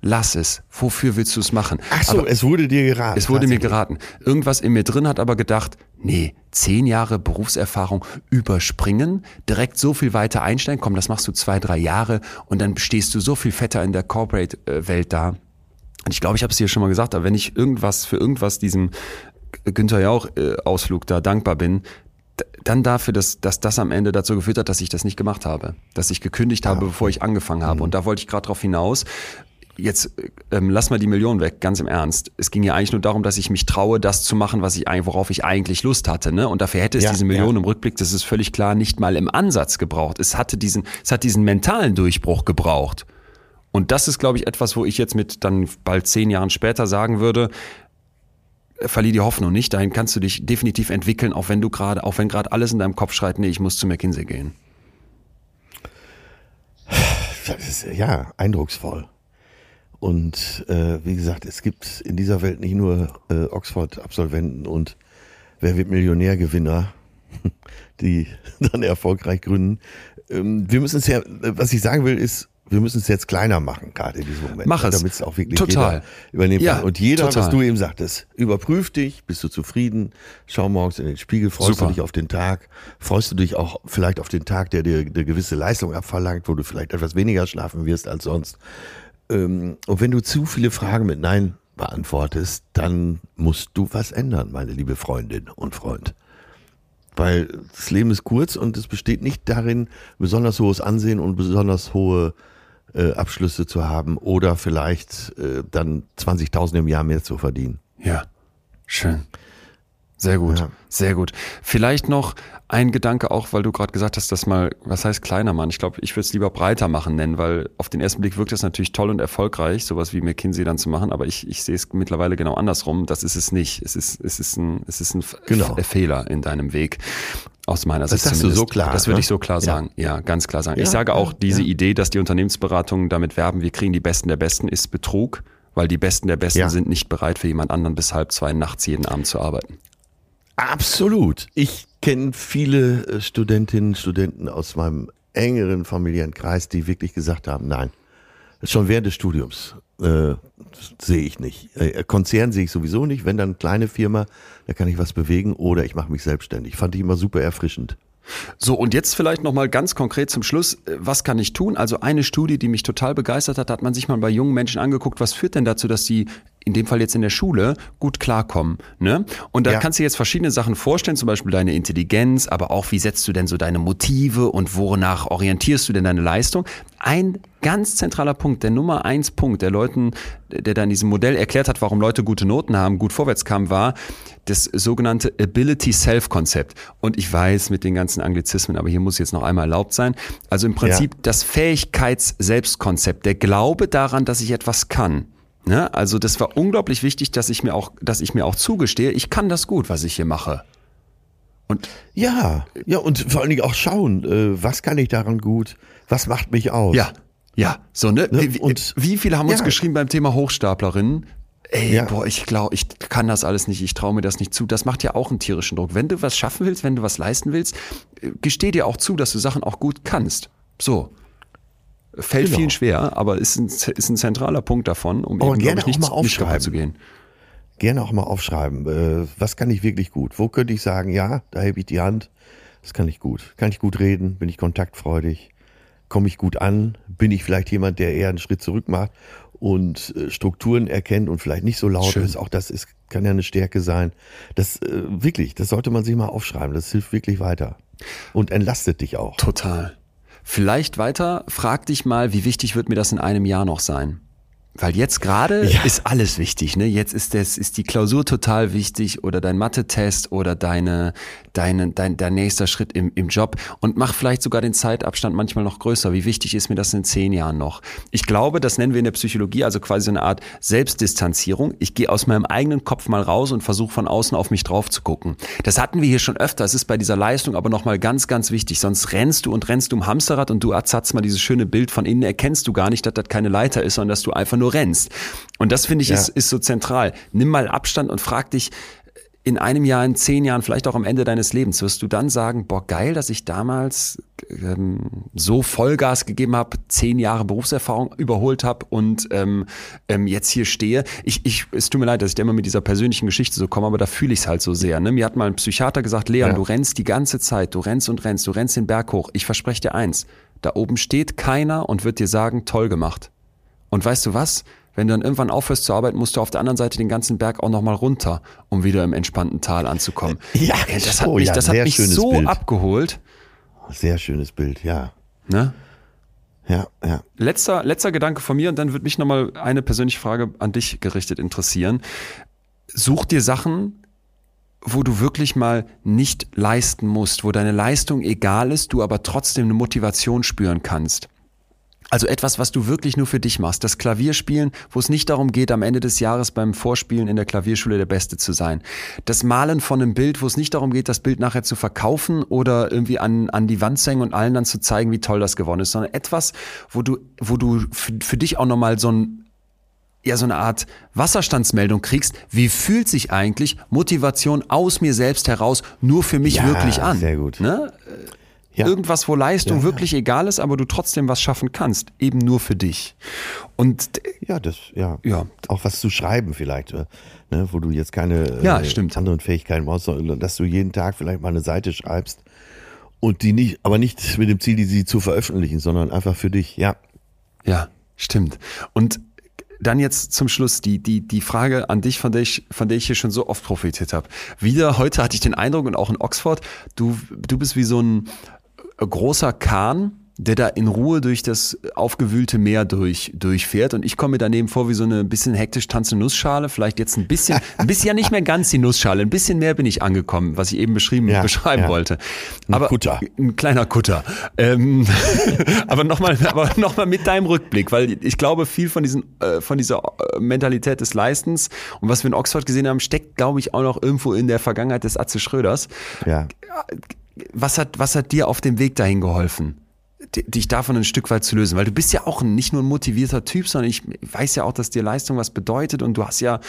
Lass es. Wofür willst du es machen?
Ach so,
Aber
es wurde dir geraten.
es wurde mir geraten. Irgendwas in mir drin hat aber gedacht, nee, zehn Jahre Berufserfahrung überspringen, direkt so viel weiter einsteigen, komm, das machst du zwei, drei Jahre und dann stehst du so viel fetter in der Corporate-Welt da. Und ich glaube, ich habe es dir schon mal gesagt, aber wenn ich irgendwas für irgendwas diesem Günther Jauch-Ausflug da dankbar bin, dann dafür, dass, dass das am Ende dazu geführt hat, dass ich das nicht gemacht habe. Dass ich gekündigt habe, bevor ich angefangen habe. Und da wollte ich gerade drauf hinaus. Jetzt ähm, lass mal die Million weg, ganz im Ernst. Es ging ja eigentlich nur darum, dass ich mich traue, das zu machen, was ich worauf ich eigentlich Lust hatte. Ne? Und dafür hätte es
Ja,
diese Million
ja.
im Rückblick, das ist völlig klar, nicht mal im Ansatz gebraucht. Es hatte diesen, es hat diesen mentalen Durchbruch gebraucht. Und das ist, glaube ich, etwas, wo ich jetzt mit dann bald zehn Jahren später sagen würde, äh, verlier die Hoffnung nicht. Dahin kannst du dich definitiv entwickeln, auch wenn du gerade, auch wenn gerade alles in deinem Kopf schreit, nee, ich muss zu McKinsey gehen.
Ist, ja, eindrucksvoll. Und äh, wie gesagt, es gibt in dieser Welt nicht nur äh, Oxford-Absolventen und Wer wird Millionär-Gewinner, die dann erfolgreich gründen. Ähm, wir müssen es ja, was ich sagen will, ist, wir müssen es jetzt kleiner machen, gerade in diesem Moment.
Mach es.
Damit es auch wirklich
Total.
jeder übernehmen
Ja,
kann. Und jeder,
total.
was du eben sagtest, überprüf dich, bist du zufrieden, schau morgens in den Spiegel, freust
Super.
du dich auf den Tag, freust du dich auch vielleicht auf den Tag, der dir eine gewisse Leistung abverlangt, wo du vielleicht etwas weniger schlafen wirst als sonst. Ähm, und wenn du zu viele Fragen mit Nein beantwortest, dann musst du was ändern, meine liebe Freundin und Freund. Weil das Leben ist kurz und es besteht nicht darin, besonders hohes Ansehen und besonders hohe äh, Abschlüsse zu haben oder vielleicht äh, dann 20.000 im Jahr mehr zu verdienen.
Ja, schön. Sehr gut,
Ja.
sehr gut. Vielleicht noch ein Gedanke auch, weil du gerade gesagt hast, dass mal, was heißt kleiner Mann? Ich glaube, ich würde es lieber breiter machen nennen, weil auf den ersten Blick wirkt das natürlich toll und erfolgreich, sowas wie McKinsey dann zu machen, aber ich, ich sehe es mittlerweile genau andersrum. Das ist es nicht. Es ist, es ist ein, es ist ein
Genau.
Fehler in deinem Weg. Aus meiner Sicht
sagst du so klar,
Das würde
ne?
ich so klar
Ja.
sagen. Ja, ganz klar sagen.
Ja,
ich sage auch,
ja,
diese
ja.
Idee, dass die Unternehmensberatungen damit werben, wir kriegen die Besten der Besten, ist Betrug, weil die Besten der Besten
Ja.
sind nicht bereit, für jemand anderen bis halb zwei nachts jeden Abend zu arbeiten.
Absolut. Ich kenne viele äh, Studentinnen, Studenten aus meinem engeren familiären Kreis, die wirklich gesagt haben, nein, schon während des Studiums äh, sehe ich nicht. Äh, Konzern sehe ich sowieso nicht. Wenn dann kleine Firma, da kann ich was bewegen oder ich mache mich selbstständig. Fand ich immer super erfrischend.
So, und jetzt vielleicht nochmal ganz konkret zum Schluss, äh, was kann ich tun? Also eine Studie, die mich total begeistert hat, hat man sich mal bei jungen Menschen angeguckt, was führt denn dazu, dass die in dem Fall jetzt in der Schule gut klarkommen. Ne? Und da
Ja.
kannst du jetzt verschiedene Sachen vorstellen, zum Beispiel deine Intelligenz, aber auch wie setzt du denn so deine Motive und wonach orientierst du denn deine Leistung? Ein ganz zentraler Punkt, der Nummer eins Punkt, der Leuten, der da in diesem Modell erklärt hat, warum Leute gute Noten haben, gut vorwärts kamen, war das sogenannte Ability Self Konzept. Und ich weiß mit den ganzen Anglizismen, aber hier muss jetzt noch einmal erlaubt sein. Also im Prinzip das Fähigkeits-Selbstkonzept, der Glaube daran, dass ich etwas kann. Ne? Also das war unglaublich wichtig, dass ich mir auch, dass ich mir auch zugestehe, ich kann das gut, was ich hier mache. Und
Ja, ja, und vor allen Dingen auch schauen, äh, was kann ich daran gut, was macht mich aus.
ja, ja, so ne.
Ne?
Wie,
Und-
wie viele haben uns
Ja.
geschrieben beim Thema Hochstaplerinnen? Ey,
Ja.
boah, ich glaube, ich kann das alles nicht, ich traue mir das nicht zu. Das macht ja auch einen tierischen Druck. Wenn du was schaffen willst, wenn du was leisten willst, äh, gesteh dir auch zu, dass du Sachen auch gut kannst. So. Fällt
Genau.
vielen schwer, aber ist ein, ist ein zentraler Punkt davon, um eben,
gerne
ich,
auch
nicht,
mal
nicht kaputt zu gehen.
Gerne auch mal aufschreiben, äh, was kann ich wirklich gut? Wo könnte ich sagen, ja, da hebe ich die Hand, das kann ich gut. Kann ich gut reden? Bin ich kontaktfreudig? Komme ich gut an? Bin ich vielleicht jemand, der eher einen Schritt zurück macht und äh, Strukturen erkennt und vielleicht nicht so laut
Schön.
ist? Auch das ist, kann ja eine Stärke sein. Das äh, wirklich, das sollte man sich mal aufschreiben. Das hilft wirklich weiter und entlastet dich auch.
Total. Vielleicht weiter, frag dich mal, wie wichtig wird mir das in einem Jahr noch sein? Weil jetzt gerade ja. ist alles wichtig, ne? Jetzt ist das, ist die Klausur total wichtig oder dein Mathe-Test oder deine, deine, dein, dein nächster Schritt im, im Job und mach vielleicht sogar den Zeitabstand manchmal noch größer. Wie wichtig ist mir das in zehn Jahren noch? Ich glaube, das nennen wir in der Psychologie also quasi so eine Art Selbstdistanzierung. Ich gehe aus meinem eigenen Kopf mal raus und versuche von außen auf mich drauf zu gucken. Das hatten wir hier schon öfter. Es ist bei dieser Leistung aber nochmal ganz, ganz wichtig. Sonst rennst du und rennst du im Hamsterrad und du erzatzt mal dieses schöne Bild von innen erkennst du gar nicht, dass das keine Leiter ist, sondern dass du einfach nur rennst. Und das finde ich ja. ist, ist so zentral. Nimm mal Abstand und frag dich, in einem Jahr, in zehn Jahren, vielleicht auch am Ende deines Lebens, wirst du dann sagen, boah, geil, dass ich damals ähm, so Vollgas gegeben habe, zehn Jahre Berufserfahrung überholt habe und ähm, ähm, jetzt hier stehe. Ich, ich, es tut mir leid, dass ich da immer mit dieser persönlichen Geschichte so komme, aber da fühle ich es halt so sehr. Ne? Mir hat mal ein Psychiater gesagt, Leon, ja. du rennst die ganze Zeit, du rennst und rennst, du rennst den Berg hoch. Ich verspreche dir eins, da oben steht keiner und wird dir sagen, toll gemacht. Und weißt du was? Wenn du dann irgendwann aufhörst zu arbeiten, musst du auf der anderen Seite den ganzen Berg auch nochmal runter, um wieder im entspannten Tal anzukommen.
Ja,
das hat mich, das hat mich so
Bild.
abgeholt.
Sehr schönes Bild, ja.
Ne?
Ja, ja.
Letzter, letzter Gedanke von mir und dann würde mich nochmal eine persönliche Frage an dich gerichtet interessieren. Such dir Sachen, wo du wirklich mal nicht leisten musst, wo deine Leistung egal ist, du aber trotzdem eine Motivation spüren kannst. Also etwas, was du wirklich nur für dich machst. Das Klavierspielen, wo es nicht darum geht, am Ende des Jahres beim Vorspielen in der Klavierschule der Beste zu sein. Das Malen von einem Bild, wo es nicht darum geht, das Bild nachher zu verkaufen oder irgendwie an, an die Wand zu hängen und allen dann zu zeigen, wie toll das geworden ist, sondern etwas, wo du, wo du für, für dich auch nochmal so ein, ja, so eine Art Wasserstandsmeldung kriegst. Wie fühlt sich eigentlich Motivation aus mir selbst heraus nur für mich
ja,
wirklich an?
Sehr gut.
Ne? Ja. Irgendwas, wo Leistung ja, wirklich egal ist, aber du trotzdem was schaffen kannst, eben nur für dich. Und
ja, das ja, ja. auch was zu schreiben vielleicht, äh, ne, wo du jetzt keine
ja, äh, stimmt.
anderen Fähigkeiten brauchst, sondern dass du jeden Tag vielleicht mal eine Seite schreibst und die nicht, aber nicht mit dem Ziel, die sie zu veröffentlichen, sondern einfach für dich. Ja,
ja, stimmt. Und dann jetzt zum Schluss die, die, die Frage an dich, von der ich, von der ich hier schon so oft profitiert habe. Wieder heute hatte ich den Eindruck und auch in Oxford, du, du bist wie so ein großer Kahn, der da in Ruhe durch das aufgewühlte Meer durch, durchfährt. Und ich komme mir daneben vor wie so eine bisschen hektisch tanzende Nussschale. Vielleicht jetzt ein bisschen, ein bisschen ja nicht mehr ganz die Nussschale. Ein bisschen mehr bin ich angekommen, was ich eben beschrieben, ja, beschreiben ja. wollte.
Aber, ein Kutter.
Ein kleiner Kutter. Ähm, aber nochmal, aber noch mal mit deinem Rückblick, weil ich glaube, viel von diesen, äh, von dieser äh, Mentalität des Leistens und was wir in Oxford gesehen haben, steckt, glaube ich, auch noch irgendwo in der Vergangenheit des Atze Schröders.
Ja
was hat, was hat dir auf dem Weg dahin geholfen? dich davon ein Stück weit zu lösen, weil du bist ja auch nicht nur ein motivierter Typ, sondern ich weiß ja auch, dass dir Leistung was bedeutet und du hast ja,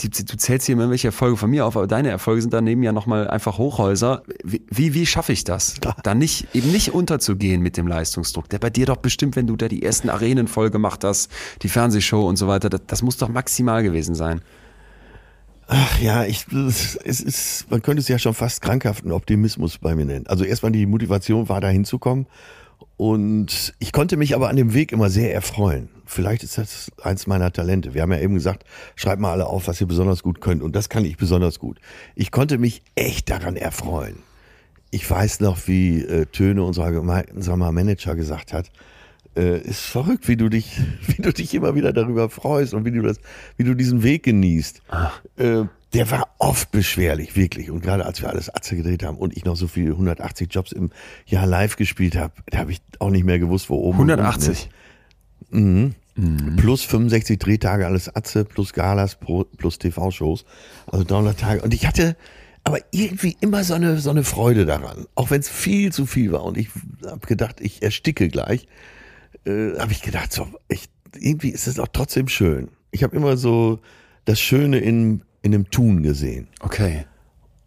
du zählst hier immer welche Erfolge von mir auf, aber deine Erfolge sind daneben ja nochmal einfach Hochhäuser. Wie, wie, wie schaffe ich das? Da nicht, eben nicht unterzugehen mit dem Leistungsdruck, der bei dir doch bestimmt, wenn du da die ersten Arenen voll gemacht hast, die Fernsehshow und so weiter, das, das muss doch maximal gewesen sein.
Ach ja, ich, es ist, man könnte es ja schon fast krankhaften Optimismus bei mir nennen. Also erstmal die Motivation war da hinzukommen und ich konnte mich aber an dem Weg immer sehr erfreuen. Vielleicht ist das eins meiner Talente. Wir haben ja eben gesagt, schreibt mal alle auf, was ihr besonders gut könnt und das kann ich besonders gut. Ich konnte mich echt daran erfreuen. Ich weiß noch, wie äh, Töne unserer gemeinsamer Manager gesagt hat, äh, ist verrückt, wie du dich, wie du dich immer wieder darüber freust und wie du das, wie du diesen Weg genießt. Äh, der war oft beschwerlich, wirklich. Und gerade als wir alles Atze gedreht haben und ich noch so viele 180 Jobs im Jahr live gespielt habe, da habe ich auch nicht mehr gewusst, wo oben.
180.
Mhm. Mhm. Plus 65 Drehtage alles Atze, plus Galas, plus TV-Shows. Also 300 Tage. Und ich hatte aber irgendwie immer so eine, so eine Freude daran. Auch wenn es viel zu viel war. Und ich habe gedacht, ich ersticke gleich äh, habe ich gedacht, so, ich, irgendwie ist es auch trotzdem schön. Ich habe immer so das Schöne in, in dem Tun gesehen.
Okay.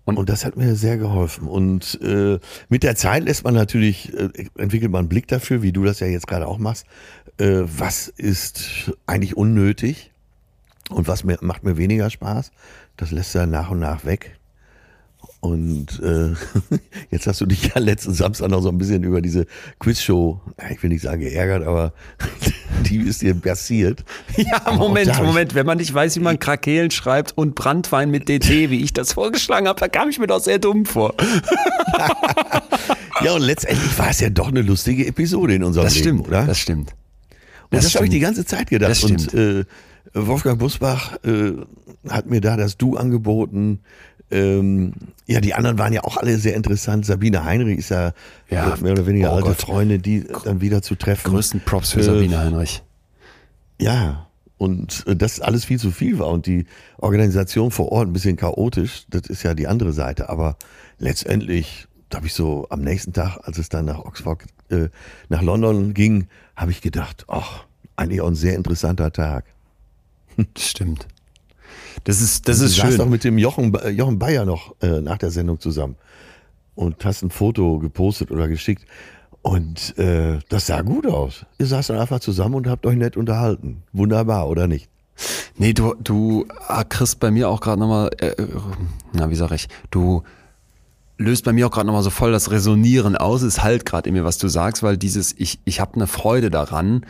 Und, und das hat mir sehr geholfen. Und äh, mit der Zeit lässt man natürlich, äh, entwickelt man einen Blick dafür, wie du das ja jetzt gerade auch machst, äh, was ist eigentlich unnötig und was mir, macht mir weniger Spaß. Das lässt er nach und nach weg. Und äh, jetzt hast du dich ja letzten Samstag noch so ein bisschen über diese Quizshow, ich will nicht sagen geärgert, aber die ist dir passiert.
Ja, aber Moment, Moment. Wenn man nicht weiß, wie man Krakelen schreibt und Brandwein mit DT, wie ich das vorgeschlagen habe, da kam ich mir doch sehr dumm vor.
ja, und letztendlich war es ja doch eine lustige Episode in unserem
das
Leben,
stimmt,
oder?
Das stimmt.
Und das, das habe ich die ganze Zeit gedacht. Und äh, Wolfgang Busbach äh, hat mir da das Du angeboten. Ähm, ja, die anderen waren ja auch alle sehr interessant. Sabine Heinrich ist ja, ja mehr oder weniger oh alte Gott. Freunde, die dann wieder zu treffen.
Größten Props für äh, Sabine Heinrich.
Ja, und äh, das alles viel zu viel war und die Organisation vor Ort ein bisschen chaotisch, das ist ja die andere Seite. Aber letztendlich, da habe ich so am nächsten Tag, als es dann nach Oxford, äh, nach London ging, habe ich gedacht, ach, eigentlich auch ein sehr interessanter Tag.
Stimmt. Das ist, das ist
du
schön. Du
doch mit dem Jochen, äh, Jochen Bayer noch äh, nach der Sendung zusammen und hast ein Foto gepostet oder geschickt. Und äh, das sah gut aus. Ihr saßt dann einfach zusammen und habt euch nett unterhalten. Wunderbar, oder nicht?
Nee, du, du ah, kriegst bei mir auch gerade nochmal, äh, äh, na, wie sag ich, du löst bei mir auch gerade nochmal so voll das Resonieren aus. Es halt gerade in mir, was du sagst, weil dieses, ich, ich habe eine Freude daran,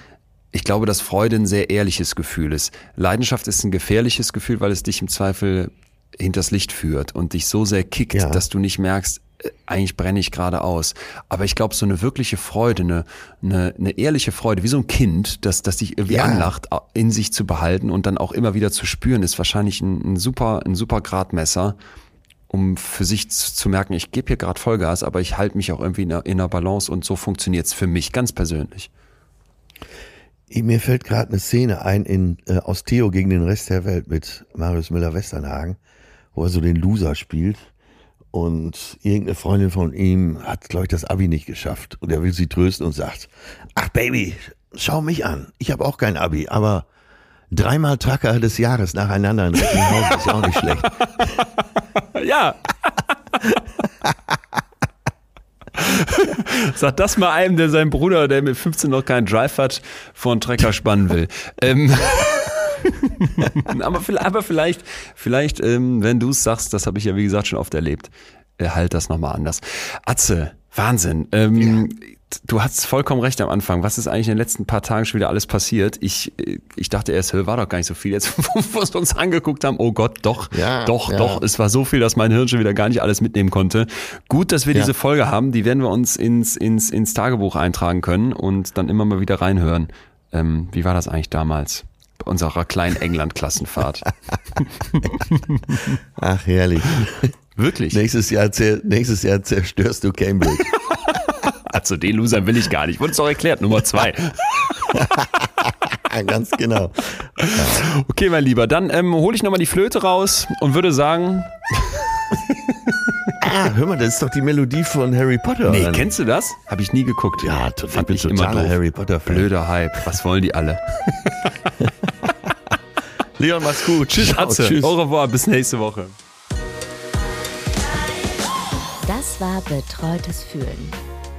ich glaube, dass Freude ein sehr ehrliches Gefühl ist. Leidenschaft ist ein gefährliches Gefühl, weil es dich im Zweifel hinters Licht führt und dich so sehr kickt, ja. dass du nicht merkst, äh, eigentlich brenne ich gerade aus. Aber ich glaube, so eine wirkliche Freude, eine, eine, eine ehrliche Freude, wie so ein Kind, das, das dich irgendwie ja. anlacht, in sich zu behalten und dann auch immer wieder zu spüren, ist wahrscheinlich ein, ein super, ein super Gradmesser, um für sich zu, zu merken, ich gebe hier gerade Vollgas, aber ich halte mich auch irgendwie in einer, in einer Balance und so funktioniert es für mich ganz persönlich.
Mir fällt gerade eine Szene ein in äh, aus Theo gegen den Rest der Welt mit Marius Müller-Westernhagen, wo er so den Loser spielt. Und irgendeine Freundin von ihm hat, glaube ich, das Abi nicht geschafft. Und er will sie trösten und sagt, ach Baby, schau mich an. Ich habe auch kein Abi, aber dreimal Tracker des Jahres nacheinander in Recklinghausen ist auch nicht schlecht.
ja. Sag das mal einem, der seinen Bruder, der mit 15 noch keinen Drive hat, vor einen Trecker spannen will. ähm, aber, aber, vielleicht, vielleicht, ähm, wenn du es sagst, das habe ich ja wie gesagt schon oft erlebt, äh, halt das nochmal anders. Atze, Wahnsinn. Ähm, ja du hast vollkommen recht am Anfang. Was ist eigentlich in den letzten paar Tagen schon wieder alles passiert? Ich, ich dachte erst, war doch gar nicht so viel. Jetzt, wo wir uns angeguckt haben, oh Gott, doch, ja, doch, ja. doch. Es war so viel, dass mein Hirn schon wieder gar nicht alles mitnehmen konnte. Gut, dass wir ja. diese Folge haben. Die werden wir uns ins, ins, ins Tagebuch eintragen können und dann immer mal wieder reinhören. Ähm, wie war das eigentlich damals? Bei unserer kleinen England-Klassenfahrt.
Ach, herrlich.
Wirklich?
Nächstes Jahr, nächstes Jahr zerstörst du Cambridge.
Also den Loser will ich gar nicht. Wurde es doch erklärt, Nummer zwei.
Ganz genau.
Okay, mein Lieber, dann ähm, hole ich nochmal die Flöte raus und würde sagen.
ah, hör mal, das ist doch die Melodie von Harry Potter.
Nee, kennst du das? Habe ich nie geguckt.
Ja, total, fand ich immer doof. Harry Potter
-Fan. Blöder Hype. Was wollen die alle?
Leon, mach's gut.
Tschüss, Atze. Tschüss. Au revoir, bis nächste Woche.
Das war Betreutes Fühlen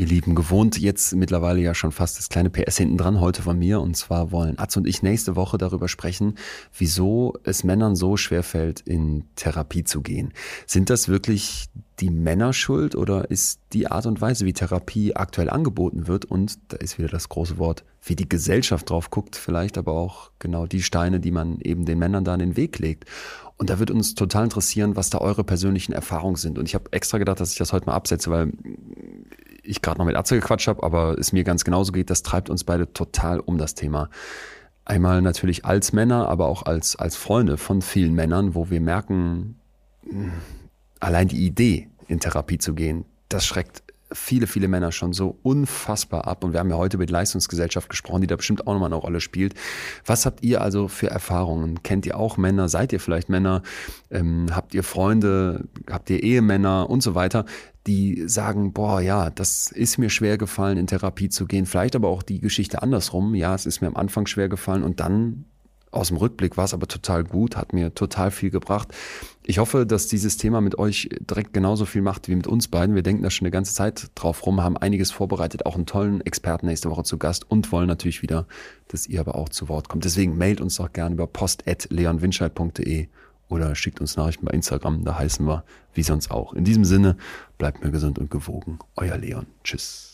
Ihr Lieben, gewohnt jetzt mittlerweile ja schon fast das kleine PS hinten dran heute von mir. Und zwar wollen Atze und ich nächste Woche darüber sprechen, wieso es Männern so schwer fällt, in Therapie zu gehen. Sind das wirklich die Männer schuld oder ist die Art und Weise, wie Therapie aktuell angeboten wird und da ist wieder das große Wort, wie die Gesellschaft drauf guckt, vielleicht aber auch genau die Steine, die man eben den Männern da in den Weg legt. Und da wird uns total interessieren, was da eure persönlichen Erfahrungen sind. Und ich habe extra gedacht, dass ich das heute mal absetze, weil ich gerade noch mit Atze gequatscht habe, aber es mir ganz genauso geht, das treibt uns beide total um das Thema. Einmal natürlich als Männer, aber auch als, als Freunde von vielen Männern, wo wir merken, allein die Idee, in Therapie zu gehen, das schreckt viele, viele Männer schon so unfassbar ab. Und wir haben ja heute über die Leistungsgesellschaft gesprochen, die da bestimmt auch nochmal eine Rolle spielt. Was habt ihr also für Erfahrungen? Kennt ihr auch Männer? Seid ihr vielleicht Männer? Ähm, habt ihr Freunde? Habt ihr Ehemänner und so weiter? Die sagen, boah, ja, das ist mir schwer gefallen, in Therapie zu gehen. Vielleicht aber auch die Geschichte andersrum. Ja, es ist mir am Anfang schwer gefallen und dann aus dem Rückblick war es aber total gut, hat mir total viel gebracht. Ich hoffe, dass dieses Thema mit euch direkt genauso viel macht wie mit uns beiden. Wir denken da schon eine ganze Zeit drauf rum, haben einiges vorbereitet, auch einen tollen Experten nächste Woche zu Gast und wollen natürlich wieder, dass ihr aber auch zu Wort kommt. Deswegen mailt uns doch gerne über post.leonwinscheid.de oder schickt uns Nachrichten bei Instagram, da heißen wir wie sonst auch. In diesem Sinne, bleibt mir gesund und gewogen. Euer Leon. Tschüss.